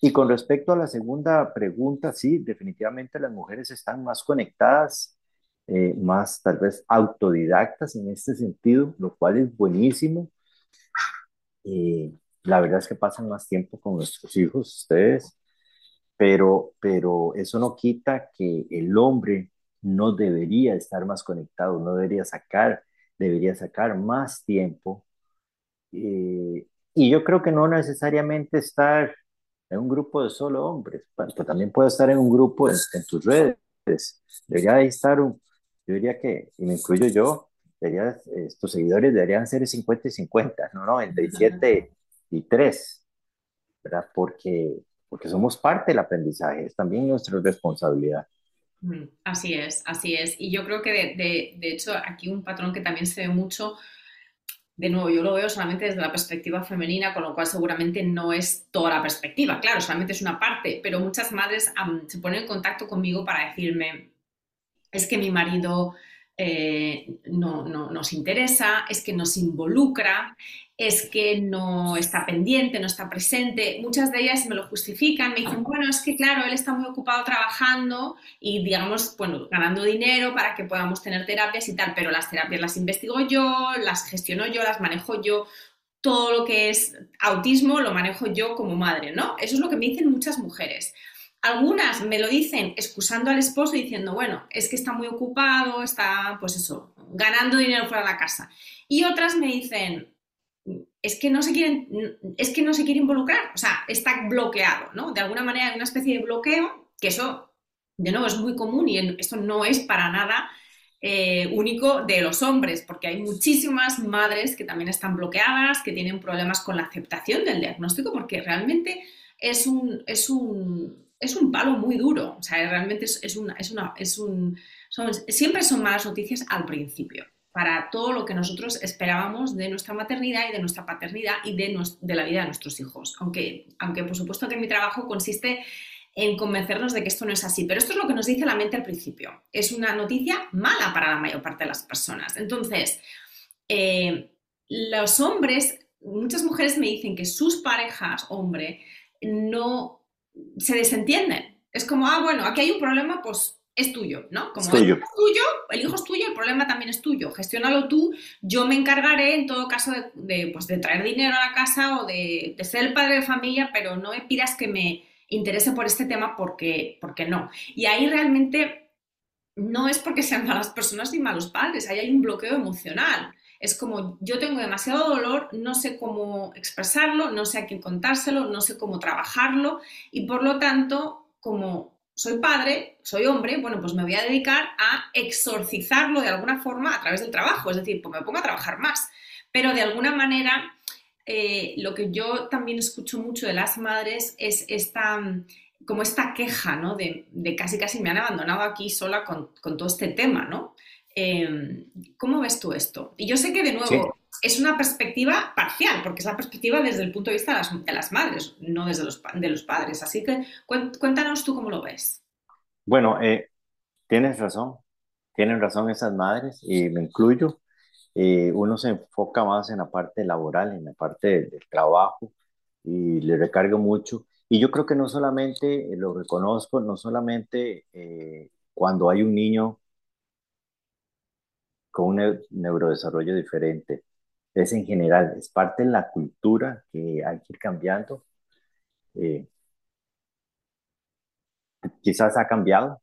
y con respecto a la segunda pregunta, sí, definitivamente las mujeres están más conectadas, eh, más tal vez autodidactas en este sentido, lo cual es buenísimo. Eh, la verdad es que pasan más tiempo con nuestros hijos, ustedes, pero, pero eso no quita que el hombre no debería estar más conectado, no debería sacar, debería sacar más tiempo. Eh, y yo creo que no necesariamente estar en un grupo de solo hombres, pues, también puede estar en un grupo en, tus redes. Debería estar un, yo diría que, y me incluyo yo, debería, estos seguidores deberían ser 50 y 50, no 97 y 3, ¿verdad? Porque, porque somos parte del aprendizaje, es también nuestra responsabilidad. Mm, así es, así es. Y yo creo que de, de, hecho aquí un patrón que también se ve mucho de nuevo, yo lo veo solamente desde la perspectiva femenina, con lo cual seguramente no es toda la perspectiva, claro, solamente es una parte, pero muchas madres se ponen en contacto conmigo para decirme, es que mi marido eh, no, no, nos interesa, es que nos involucra, es que no está pendiente, no está presente. Muchas de ellas me lo justifican, me dicen, bueno, es que claro, él está muy ocupado trabajando y, digamos, bueno, ganando dinero para que podamos tener terapias y tal, pero las terapias las investigo yo, las gestiono yo, las manejo yo. Todo lo que es autismo lo manejo yo como madre, ¿no? Eso es lo que me dicen muchas mujeres. Algunas me lo dicen excusando al esposo diciendo, bueno, es que está muy ocupado, está, pues eso, ganando dinero fuera de la casa. Y otras me dicen, es que no se quieren, es que no se quiere involucrar, o sea, está bloqueado, ¿no? De alguna manera hay una especie de bloqueo, que eso, de nuevo, es muy común y esto no es para nada eh, único de los hombres, porque hay muchísimas madres que también están bloqueadas, que tienen problemas con la aceptación del diagnóstico, porque realmente es un, es un, es un palo muy duro, o sea, realmente es, es una, es una, es un, siempre son malas noticias al principio para todo lo que nosotros esperábamos de nuestra maternidad y de nuestra paternidad y de, de la vida de nuestros hijos. Aunque, aunque por supuesto que mi trabajo consiste en convencernos de que esto no es así, pero esto es lo que nos dice la mente al principio. Es una noticia mala para la mayor parte de las personas. Entonces, eh, los hombres, muchas mujeres me dicen que sus parejas, hombre, no se desentienden. Es como, ah, bueno, aquí hay un problema, pues es tuyo, ¿no? Como el hijo es tuyo, el hijo es tuyo, el problema también es tuyo. Gestiónalo tú, yo me encargaré en todo caso de, pues, traer dinero a la casa o de, ser el padre de familia, pero no me pidas que me interese por este tema porque, porque no. Y ahí realmente no es porque sean malas personas ni malos padres, ahí hay un bloqueo emocional. Es como yo tengo demasiado dolor, no sé cómo expresarlo, no sé a quién contárselo, no sé cómo trabajarlo y por lo tanto, como soy padre, soy hombre, bueno, pues me voy a dedicar a exorcizarlo de alguna forma a través del trabajo, es decir, pues me pongo a trabajar más. Pero de alguna manera, eh, lo que yo también escucho mucho de las madres es esta, como esta queja, ¿no? De, casi casi me han abandonado aquí sola con, todo este tema, ¿no? Em, ¿Cómo ves tú esto? Y yo sé que de nuevo es una perspectiva parcial, porque es la perspectiva desde el punto de vista de las, madres, no desde los, de los padres. Así que cuéntanos tú cómo lo ves. Bueno, eh, tienes razón, tienen razón esas madres y me incluyo. Eh, uno se enfoca más en la parte laboral, en la parte del, trabajo y le recargo mucho. Y yo creo que no solamente lo reconozco, no solamente eh, cuando hay un niño con un neurodesarrollo diferente, es en general, es parte de la cultura que hay que ir cambiando. Eh, quizás ha cambiado,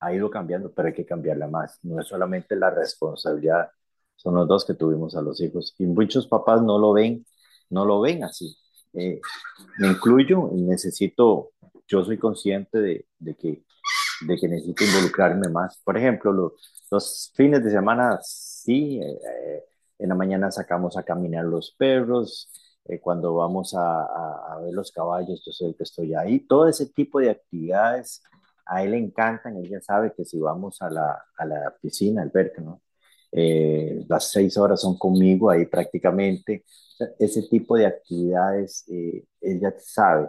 ha ido cambiando, pero hay que cambiarla más. No es solamente la responsabilidad, son los dos que tuvimos a los hijos. Y muchos papás no lo ven, no lo ven así. Eh, me incluyo necesito, yo soy consciente de, de, que, de que necesito involucrarme más. Por ejemplo, los, los fines de semana, sí, eh, en la mañana sacamos a caminar los perros, eh, cuando vamos a, ver los caballos, yo soy el que estoy ahí. Todo ese tipo de actividades a él le encantan, ella sabe que si vamos a la, piscina, al verque, ¿no? Eh, las seis horas son conmigo ahí prácticamente. Ese tipo de actividades eh, ella sabe,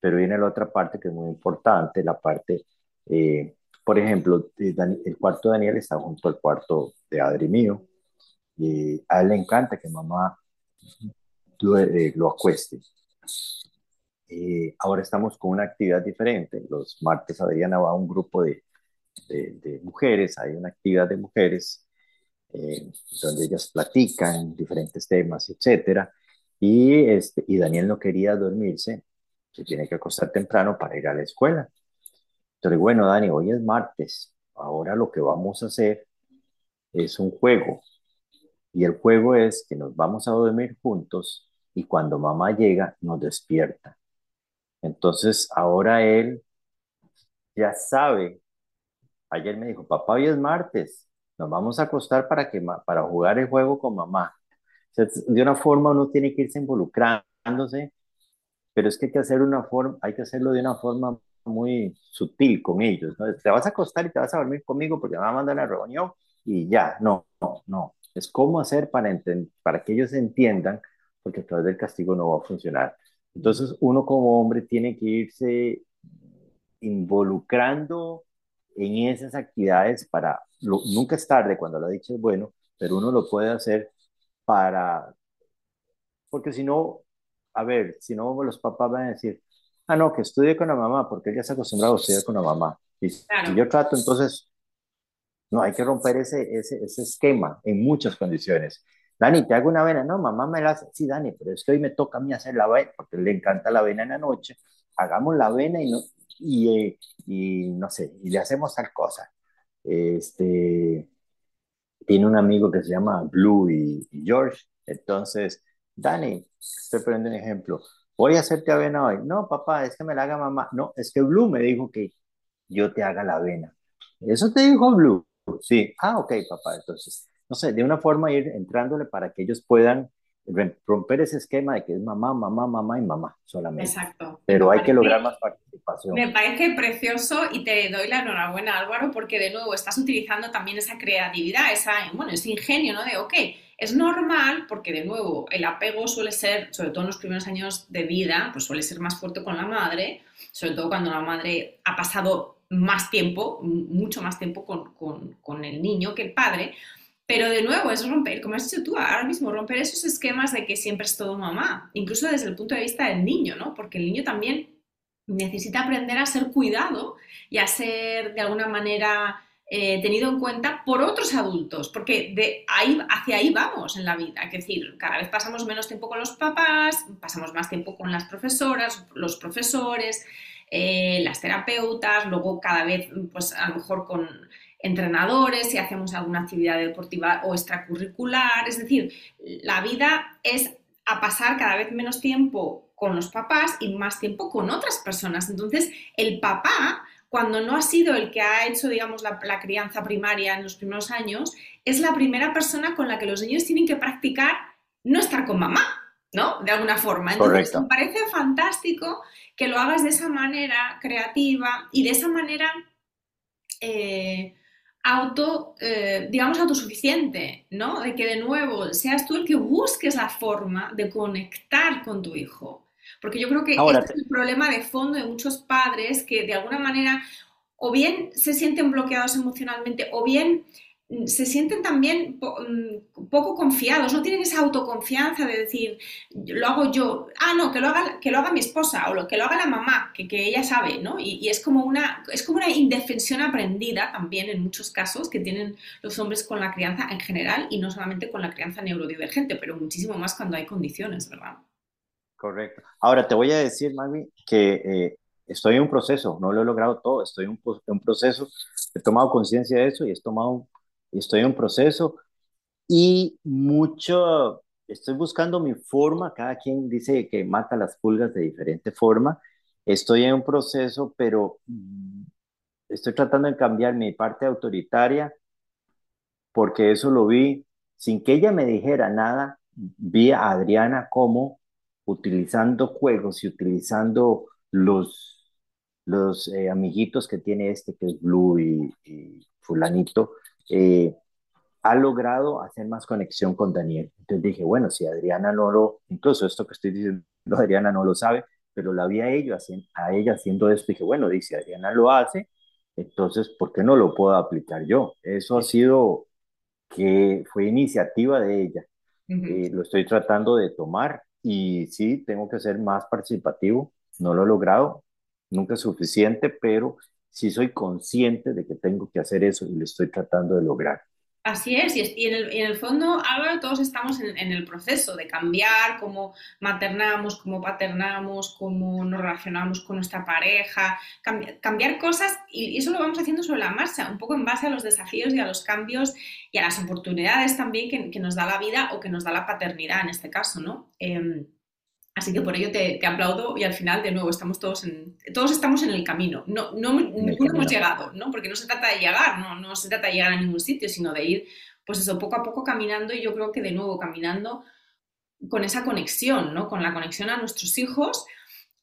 pero viene la otra parte que es muy importante, la parte, por ejemplo, el cuarto de Daniel está junto al cuarto de Adri mío, y a él le encanta que mamá lo, eh, lo acueste. Eh, ahora estamos con una actividad diferente. Los martes Adriana va a un grupo de, de, mujeres, hay una actividad de mujeres eh, donde ellas platican diferentes temas, etcétera. Y, este, y Daniel no quería dormirse, se tiene que acostar temprano para ir a la escuela. Entonces, bueno, Dani, hoy es martes, ahora lo que vamos a hacer es un juego y el juego es que nos vamos a dormir juntos y cuando mamá llega nos despierta. Entonces ahora él ya sabe. Ayer me dijo, papá, hoy es martes, nos vamos a acostar para, que, para jugar el juego con mamá. de una forma uno tiene que irse involucrándose, pero es que hay que, hacer una forma, hay que hacerlo de una forma muy sutil con ellos. Te vas a acostar y te vas a dormir conmigo porque me va a mandar a la reunión y ya. No, no, no. Es cómo hacer para, para que ellos entiendan, porque a través del castigo no va a funcionar. Entonces, uno como hombre tiene que irse involucrando en esas actividades para, nunca es tarde cuando lo dicho es bueno, pero uno lo puede hacer para, porque si no, a ver, si no los papás van a decir, ah, no, que estudie con la mamá, porque él ya se acostumbrado a estudiar con la mamá. Y si yo trato, entonces no, hay que romper ese, ese, ese esquema en muchas condiciones. Dani, te hago una vena. No, mamá me la hace. Sí, Dani, pero es que hoy me toca a mí hacer la vena, porque le encanta la vena en la noche. Hagamos la vena y no, y, eh, y no sé, y le hacemos tal cosa. Este, tiene un amigo que se llama Blue y, George, entonces Dani, estoy poniendo un ejemplo, voy a hacerte avena hoy. No, papá, es que me la haga mamá. No, es que Blue me dijo que yo te haga la avena. Eso te dijo Blue. Sí, ah, ok, papá. Entonces, no sé, de una forma ir entrándole para que ellos puedan romper ese esquema de que es mamá, mamá, mamá y mamá solamente. Exacto. Pero hay que lograr más participación. Me parece precioso y te doy la enhorabuena, Álvaro, porque de nuevo estás utilizando también esa creatividad, esa, bueno, ese ingenio, ¿no? De, ok, es normal porque de nuevo el apego suele ser, sobre todo en los primeros años de vida, pues suele ser más fuerte con la madre, sobre todo cuando la madre ha pasado más tiempo, mucho más tiempo con, con, con el niño que el padre. Pero de nuevo, es romper, como has dicho tú ahora mismo, romper esos esquemas de que siempre es todo mamá, incluso desde el punto de vista del niño, ¿no? Porque el niño también necesita aprender a ser cuidado y a ser de alguna manera eh, tenido en cuenta por otros adultos, porque de ahí, hacia ahí vamos en la vida. Es decir, cada vez pasamos menos tiempo con los papás, pasamos más tiempo con las profesoras, los profesores, eh, las terapeutas, luego cada vez, pues a lo mejor con entrenadores, si hacemos alguna actividad deportiva o extracurricular. Es decir, la vida es a pasar cada vez menos tiempo con los papás y más tiempo con otras personas. Entonces, el papá, cuando no ha sido el que ha hecho, digamos, la, crianza primaria en los primeros años, es la primera persona con la que los niños tienen que practicar no estar con mamá, ¿no? De alguna forma. Entonces, me parece fantástico que lo hagas de esa manera creativa y de esa manera eh, auto, eh, digamos, autosuficiente, ¿no? De que de nuevo seas tú el que busques la forma de conectar con tu hijo. Porque yo creo que este es el problema de fondo de muchos padres que de alguna manera o bien se sienten bloqueados emocionalmente o bien Mm, se sienten también mm, poco confiados, no tienen esa autoconfianza de decir, lo hago yo, ah, no, que lo haga, que lo haga mi esposa o lo, que lo haga la mamá, que, que ella sabe, ¿no? Y, es, como una, es como una indefensión aprendida también en muchos casos que tienen los hombres con la crianza en general y no solamente con la crianza neurodivergente, pero muchísimo más cuando hay condiciones, ¿verdad? Correcto. Ahora te voy a decir, Mami, que eh, estoy en un proceso, no lo he logrado todo, estoy en un, un proceso, he tomado conciencia de eso y he tomado estoy en un proceso y mucho, estoy buscando mi forma, cada quien dice que mata las pulgas de diferente forma, estoy en un proceso, pero mm, estoy tratando de cambiar mi parte autoritaria porque eso lo vi sin que ella me dijera nada, vi a Adriana como utilizando juegos y utilizando los, los eh, amiguitos que tiene este, que es Blue y, y fulanito, eh, ha logrado hacer más conexión con Daniel. Entonces dije, bueno, si Adriana no lo, incluso esto que estoy diciendo, Adriana no lo sabe, pero la vi a, ello, a ella haciendo esto, dije, bueno, dice, Adriana lo hace, entonces, ¿por qué no lo puedo aplicar yo? Eso ha sido que fue iniciativa de ella. Eh, lo estoy tratando de tomar y sí, tengo que ser más participativo. No lo he logrado, nunca es suficiente, pero sí soy consciente de que tengo que hacer eso y lo estoy tratando de lograr. Así es, y, en, el, fondo, ahora todos estamos en, el proceso de cambiar cómo maternamos, cómo paternamos, cómo nos relacionamos con nuestra pareja, cambiar cosas y, eso lo vamos haciendo sobre la marcha, un poco en base a los desafíos y a los cambios y a las oportunidades también que, nos da la vida o que nos da la paternidad en este caso, ¿no? Em, Así que por ello te, aplaudo y al final, de nuevo, estamos todos en, todos estamos en el camino. No, no ninguno hemos llegado, ¿no? Porque no se trata de llegar, no, no se trata de llegar a ningún sitio, sino de ir, pues eso, poco a poco caminando y yo creo que de nuevo caminando con esa conexión, ¿no? Con la conexión a nuestros hijos.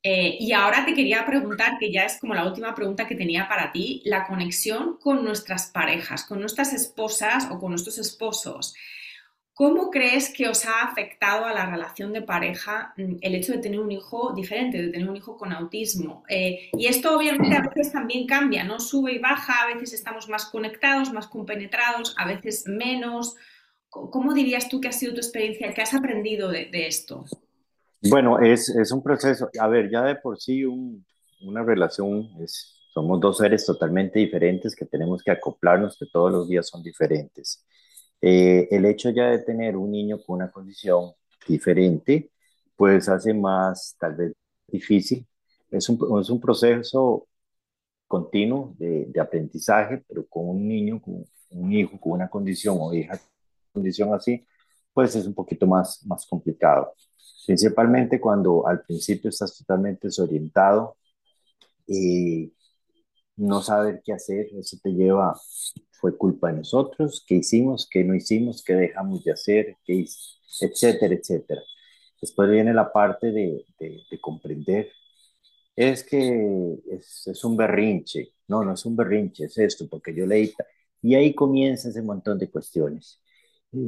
Eh, y ahora te quería preguntar, que ya es como la última pregunta que tenía para ti, la conexión con nuestras parejas, con nuestras esposas o con nuestros esposos. ¿Cómo crees que os ha afectado a la relación de pareja mm, el hecho de tener un hijo diferente, de tener un hijo con autismo? Eh, y esto obviamente a veces también cambia, ¿no? Sube y baja, a veces estamos más conectados, más compenetrados, a veces menos. ¿Cómo dirías tú que ha sido tu experiencia? ¿Qué has aprendido de, esto? Bueno, es, es, un proceso. A ver, ya de por sí una relación es, somos dos seres totalmente diferentes que tenemos que acoplarnos, que todos los días son diferentes. Eh, el hecho ya de tener un niño con una condición diferente, pues hace más tal vez difícil. Es un, es un proceso continuo de, de, aprendizaje, pero con un niño, con un hijo con una condición o hija con condición así, pues es un poquito más, más complicado. Principalmente cuando al principio estás totalmente desorientado y no saber qué hacer, eso te lleva, fue culpa de nosotros, qué hicimos, qué no hicimos, qué dejamos de hacer, qué, etcétera, etcétera. Después viene la parte de, de, comprender. Es que es, es, un berrinche. No, no es un berrinche, es esto, porque yo leí. Y ahí comienza ese montón de cuestiones.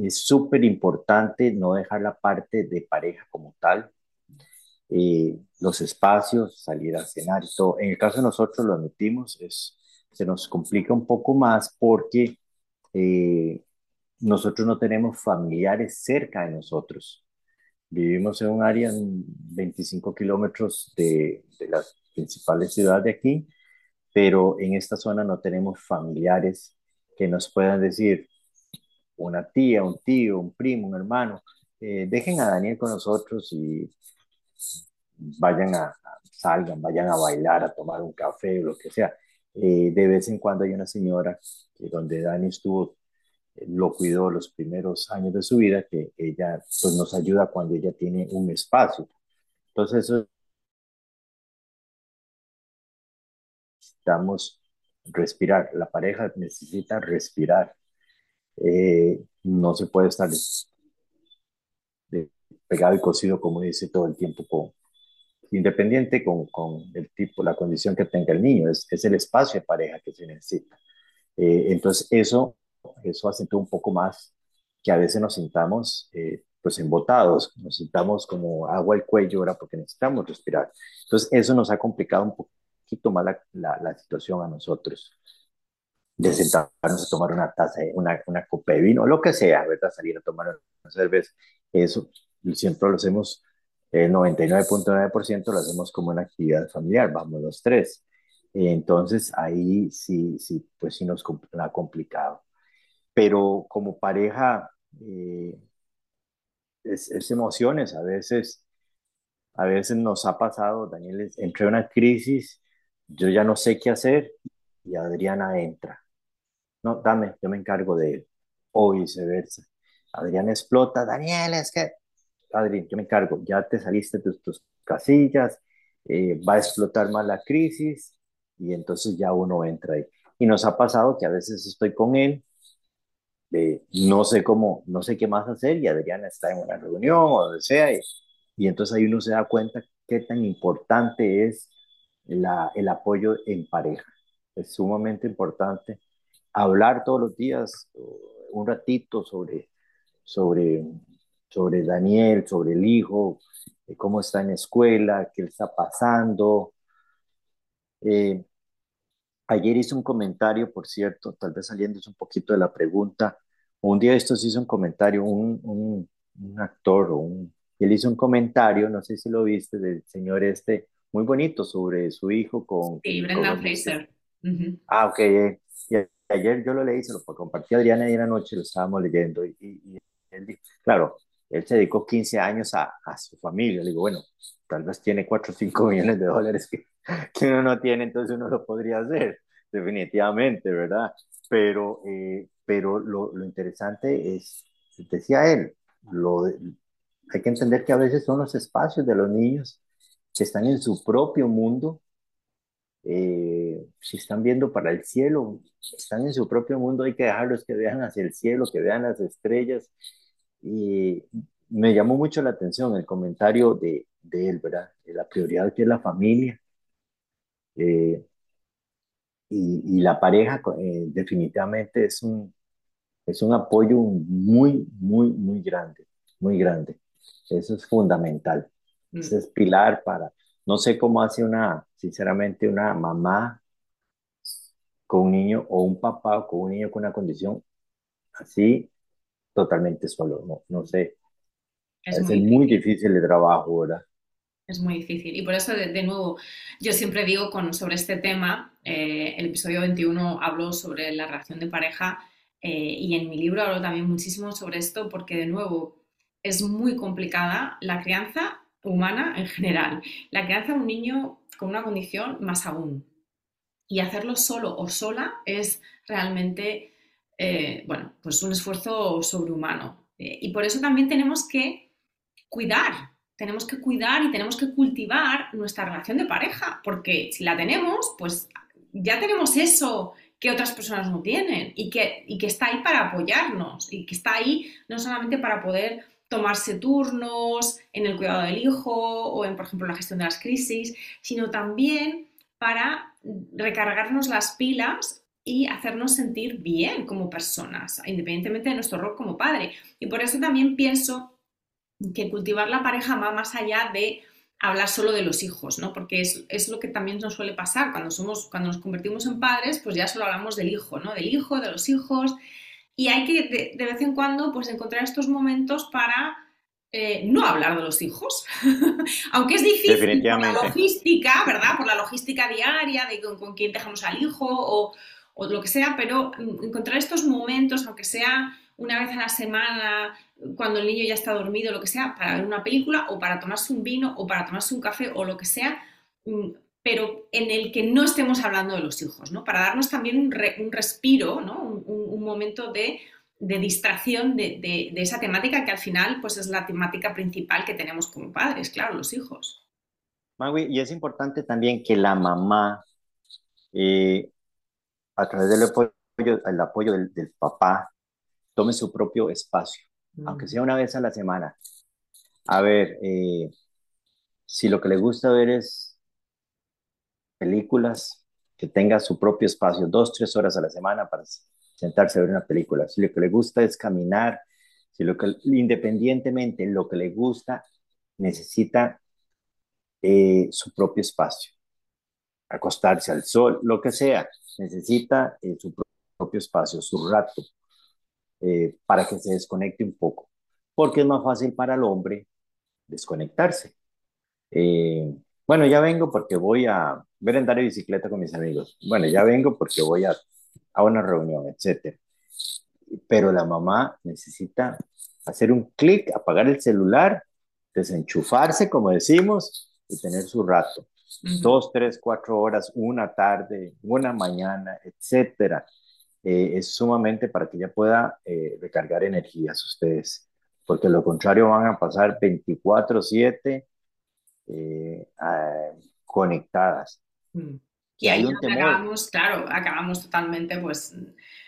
Es súper importante no dejar la parte de pareja como tal, eh, los espacios, salir a cenar y todo. En el caso de nosotros lo admitimos, es, se nos complica un poco más porque eh, nosotros no tenemos familiares cerca de nosotros. Vivimos en un área en 25 kilómetros de, de las principales ciudades de aquí, pero en esta zona no tenemos familiares que nos puedan decir, una tía, un tío, un primo, un hermano, eh, dejen a Daniel con nosotros y vayan a, salgan, vayan a bailar, a tomar un café o lo que sea. Eh, de vez en cuando hay una señora que donde Dani estuvo, eh, lo cuidó los primeros años de su vida, que ella pues, nos ayuda cuando ella tiene un espacio. Entonces, eso necesitamos respirar. La pareja necesita respirar. Eh, no se puede estar pegado y cosido, como dice todo el tiempo, con, independiente con, con, el tipo, la condición que tenga el niño, es, es el espacio de pareja que se necesita. Eh, entonces, eso, eso acentúa un poco más que a veces nos sintamos eh, pues embotados, nos sintamos como agua al cuello ahora porque necesitamos respirar. Entonces, eso nos ha complicado un poquito más la, la, la situación a nosotros de sentarnos a tomar una taza, una, una copa de vino, lo que sea, ¿verdad? Salir a tomar una cerveza. Eso siempre lo hacemos, el 99.9% lo hacemos como una actividad familiar, vamos los tres. Entonces ahí sí, sí, pues sí nos ha complicado. Pero como pareja, eh, es, es, emociones, a veces, a veces nos ha pasado, Daniel, entre una crisis, yo ya no sé qué hacer y Adriana entra no, dame, yo me encargo de él, o viceversa. Adrián explota, Daniel, es que, Adrián, yo me encargo, ya te saliste de tus casillas, eh, va a explotar más la crisis y entonces ya uno entra ahí. Y nos ha pasado que a veces estoy con él, no sé cómo, no sé qué más hacer y Adrián está en una reunión o donde sea y, y entonces ahí uno se da cuenta qué tan importante es la, el apoyo en pareja. Es sumamente importante hablar todos los días un ratito sobre, sobre, sobre Daniel, sobre el hijo, cómo está en la escuela, qué está pasando. Eh, ayer hice un comentario, por cierto, tal vez saliéndose un poquito de la pregunta. Un día esto se hizo un comentario, un, un, un actor, un, él hizo un comentario, no sé si lo viste, del señor este, muy bonito sobre su hijo con... Sí, Brendan Fraser. Ah, ok. Eh, ayer yo lo leí, se lo compartí a Adriana y anoche lo estábamos leyendo y, él dijo, claro, él se dedicó 15 años a, su familia. Le digo, bueno, tal vez tiene 4 o 5 millones de dólares que, uno no tiene, entonces uno lo podría hacer, definitivamente, ¿verdad? Pero, eh, pero lo, interesante es, decía él, hay que entender que a veces son los espacios de los niños que están en su propio mundo eh, si están viendo para el cielo, están en su propio mundo, hay que dejarlos que vean hacia el cielo, que vean las estrellas. Y me llamó mucho la atención el comentario de, de él, ¿verdad? La prioridad que es la familia. Eh, y, y, la pareja eh, definitivamente es un, es un apoyo muy, muy, muy grande, muy grande. Eso es fundamental. Mm. Ese es pilar para, no sé cómo hace una, sinceramente, una mamá con un niño o un papá con un niño con una condición así totalmente solo. No, no sé. Es, muy, difícil el trabajo, ¿verdad? Es muy difícil. Y por eso, de, nuevo, yo siempre digo con, sobre este tema, eh, el episodio 21 hablo sobre la relación de pareja eh, y en mi libro hablo también muchísimo sobre esto porque, de nuevo, es muy complicada la crianza humana en general. La crianza de un niño con una condición más aún. Y hacerlo solo o sola es realmente, eh, bueno, pues un esfuerzo sobrehumano. Eh, y por eso también tenemos que cuidar, tenemos que cuidar y tenemos que cultivar nuestra relación de pareja, porque si la tenemos, pues ya tenemos eso que otras personas no tienen y que, y que está ahí para apoyarnos y que está ahí no solamente para poder tomarse turnos en el cuidado del hijo o en, por ejemplo, la gestión de las crisis, sino también para recargarnos las pilas y hacernos sentir bien como personas, independientemente de nuestro rol como padre. Y por eso también pienso que cultivar la pareja va más allá de hablar solo de los hijos, ¿no? Porque es, lo que también nos suele pasar cuando somos, cuando nos convertimos en padres, pues ya solo hablamos del hijo, ¿no? Del hijo, de los hijos. Y hay que de, vez en cuando, pues encontrar estos momentos para eh, no hablar de los hijos. Aunque es difícil por la logística, ¿verdad? Por la logística diaria de con, quién dejamos al hijo o, o lo que sea, pero encontrar estos momentos, aunque sea una vez a la semana, cuando el niño ya está dormido, lo que sea, para ver una película o para tomarse un vino o para tomarse un café o lo que sea, mm, pero en el que no estemos hablando de los hijos, ¿no? Para darnos también un, respiro, ¿no? Un, momento de, distracción de, esa temática que al final pues es la temática principal que tenemos como padres, claro, los hijos. Magui, y es importante también que la mamá, eh, a través del apoyo, el apoyo del, del papá, tome su propio espacio aunque sea una vez a la semana. A ver, eh, si lo que le gusta ver es películas, que tenga su propio espacio, dos, tres horas a la semana para sentarse a ver una película. Si lo que le gusta es caminar, si lo que, independientemente lo que le gusta, necesita eh, su propio espacio, acostarse al sol, lo que sea, necesita eh, su propio espacio, su rato, eh, para que se desconecte un poco, porque es más fácil para el hombre desconectarse. Eh, bueno, ya vengo porque voy a ver andar en bicicleta con mis amigos. Bueno, ya vengo porque voy a, a una reunión, etc. Pero la mamá necesita hacer un clic, apagar el celular, desenchufarse, como decimos, y tener su rato. Dos, tres, cuatro horas, una tarde, una mañana, etcétera. Eh, es sumamente para que ella pueda eh, recargar energías ustedes, porque lo contrario van a pasar 24/7 eh, conectadas. Mm. Y ahí un acabamos, claro, acabamos totalmente pues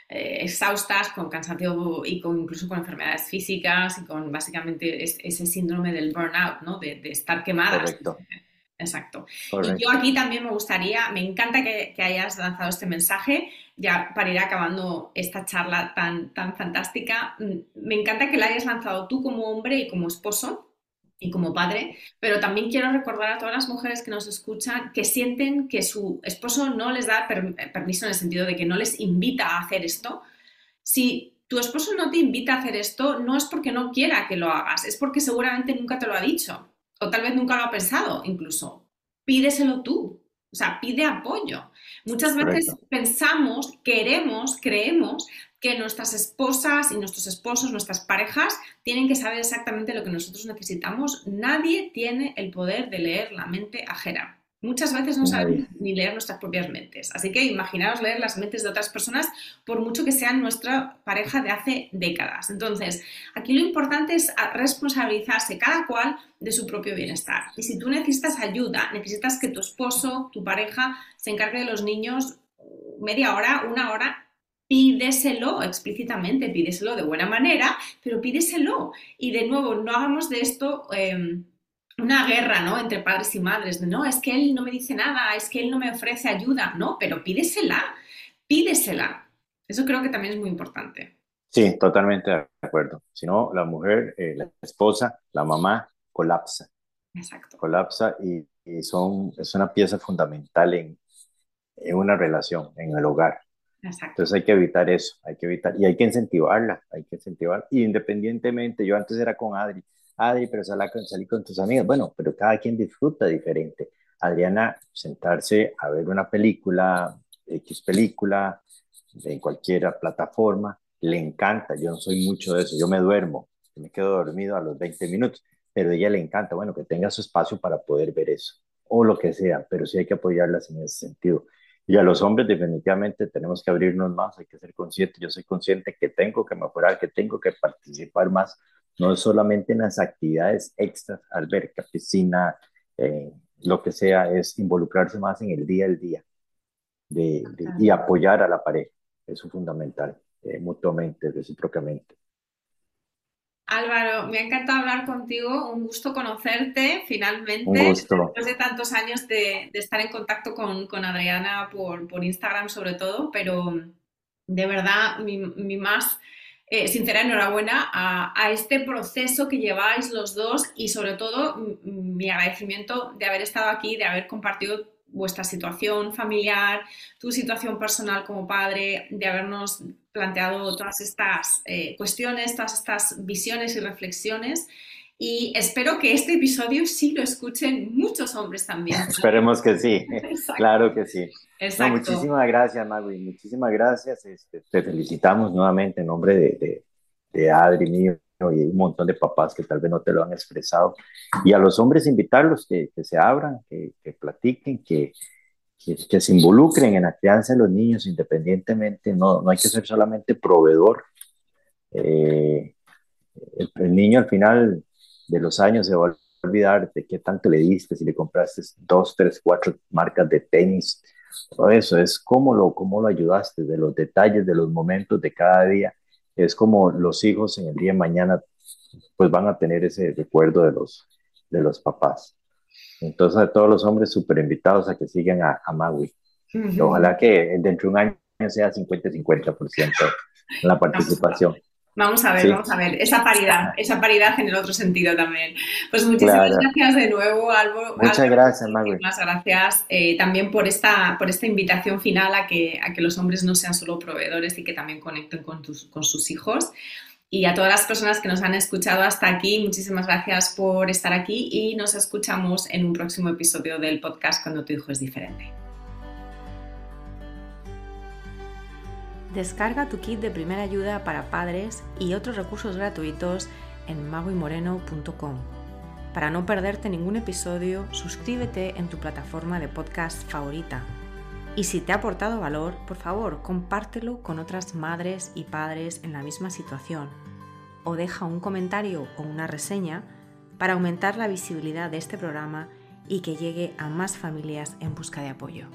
exhaustas, con cansancio y con incluso con enfermedades físicas y con básicamente ese síndrome del burnout, ¿no? De, estar quemadas. Correcto. Exacto. Y yo aquí también me gustaría, me encanta que, que hayas lanzado este mensaje ya para ir acabando esta charla tan, tan fantástica, mm, me encanta que la hayas lanzado tú como hombre y como esposo y como padre, pero también quiero recordar a todas las mujeres que nos escuchan que sienten que su esposo no les da permiso en el sentido de que no les invita a hacer esto. Si tu esposo no te invita a hacer esto, no es porque no quiera que lo hagas, es porque seguramente nunca te lo ha dicho o tal vez nunca lo ha pensado incluso. Pídeselo tú, o sea, pide apoyo. Muchas veces pensamos, queremos, creemos que nuestras esposas y nuestros esposos, nuestras parejas, tienen que saber exactamente lo que nosotros necesitamos. Nadie tiene el poder de leer la mente ajena. Muchas veces no sabemos ni leer nuestras propias mentes. Así que imaginaos leer las mentes de otras personas por mucho que sean nuestra pareja de hace décadas. Entonces, aquí lo importante es responsabilizarse cada cual de su propio bienestar. Y si tú necesitas ayuda, necesitas que tu esposo, tu pareja, se encargue de los niños media hora, una hora, pídeselo explícitamente, pídeselo de buena manera, pero pídeselo. Y de nuevo, no hagamos de esto... Em, una guerra, ¿no? Entre padres y madres, no, es que él no me dice nada, es que él no me ofrece ayuda, no, pero pídesela, pídesela. Eso creo que también es muy importante. Sí, totalmente de acuerdo. Si no, la mujer, eh, la esposa, la mamá colapsa. Exacto. Colapsa y, son, es una pieza fundamental en, en una relación, en el hogar. Exacto. Entonces hay que evitar eso, hay que evitar, y hay que incentivarla, hay que incentivarla. Y independientemente, yo antes era con Adri, Adri, pero salí con, tus amigos. Bueno, pero cada quien disfruta diferente. Adriana, sentarse a ver una película, X película, de cualquier plataforma, le encanta. Yo no soy mucho de eso, yo me duermo, me quedo dormido a los 20 minutos, pero a ella le encanta, bueno, que tenga su espacio para poder ver eso, o lo que sea, pero sí hay que apoyarlas en ese sentido. Y a los hombres definitivamente tenemos que abrirnos más, hay que ser conscientes. Yo soy consciente que tengo que mejorar, que tengo que participar más, no solamente en las actividades extras, alberca, piscina, eh, lo que sea, es involucrarse más en el día al día de, y apoyar a la pareja. Eso es fundamental, eh, mutuamente, recíprocamente. Álvaro, me ha encantado hablar contigo, un gusto conocerte finalmente, un gusto. después de tantos años de, estar en contacto con, con Adriana por, por, Instagram sobre todo, pero de verdad mi, mi más eh, sincera enhorabuena a, este proceso que lleváis los dos y sobre todo mi agradecimiento de haber estado aquí, de haber compartido vuestra situación familiar, tu situación personal como padre, de habernos planteado todas estas eh, cuestiones, todas estas visiones y reflexiones. Y espero que este episodio sí lo escuchen muchos hombres también. Esperemos que sí, claro que sí. muchísimas gracias, Magui, muchísimas gracias. Este, te felicitamos nuevamente en nombre de, de, de Adri mío y un montón de papás que tal vez no te lo han expresado. Y a los hombres invitarlos que, que se abran, que, que platiquen, que, que, se involucren en la crianza de los niños independientemente, no, no hay que ser solamente proveedor. Eh, el, niño al final de los años se va a olvidar de qué tanto le diste, si le compraste dos, tres, cuatro marcas de tenis, todo eso, es cómo lo, cómo lo ayudaste, de los detalles, de los momentos de cada día es como los hijos en el día de mañana pues van a tener ese recuerdo de los, de los papás. Entonces a todos los hombres súper invitados a que sigan a, a Maui. Ojalá que dentro de un año sea 50-50% la participación. Vamos a ver, vamos a ver. Esa paridad, esa paridad en el otro sentido también. Pues muchísimas gracias de nuevo, Álvaro. Muchas gracias, Magui. Muchas gracias eh, también por esta, por esta invitación final a que, a que los hombres no sean solo proveedores y que también conecten con, tus, con sus hijos. Y a todas las personas que nos han escuchado hasta aquí, muchísimas gracias por estar aquí y nos escuchamos en un próximo episodio del podcast Cuando tu hijo es diferente. Descarga tu kit de primera ayuda para padres y otros recursos gratuitos en maguimoreno.com. Para no perderte ningún episodio, suscríbete en tu plataforma de podcast favorita. Y si te ha aportado valor, por favor, compártelo con otras madres y padres en la misma situación. O deja un comentario o una reseña para aumentar la visibilidad de este programa y que llegue a más familias en busca de apoyo.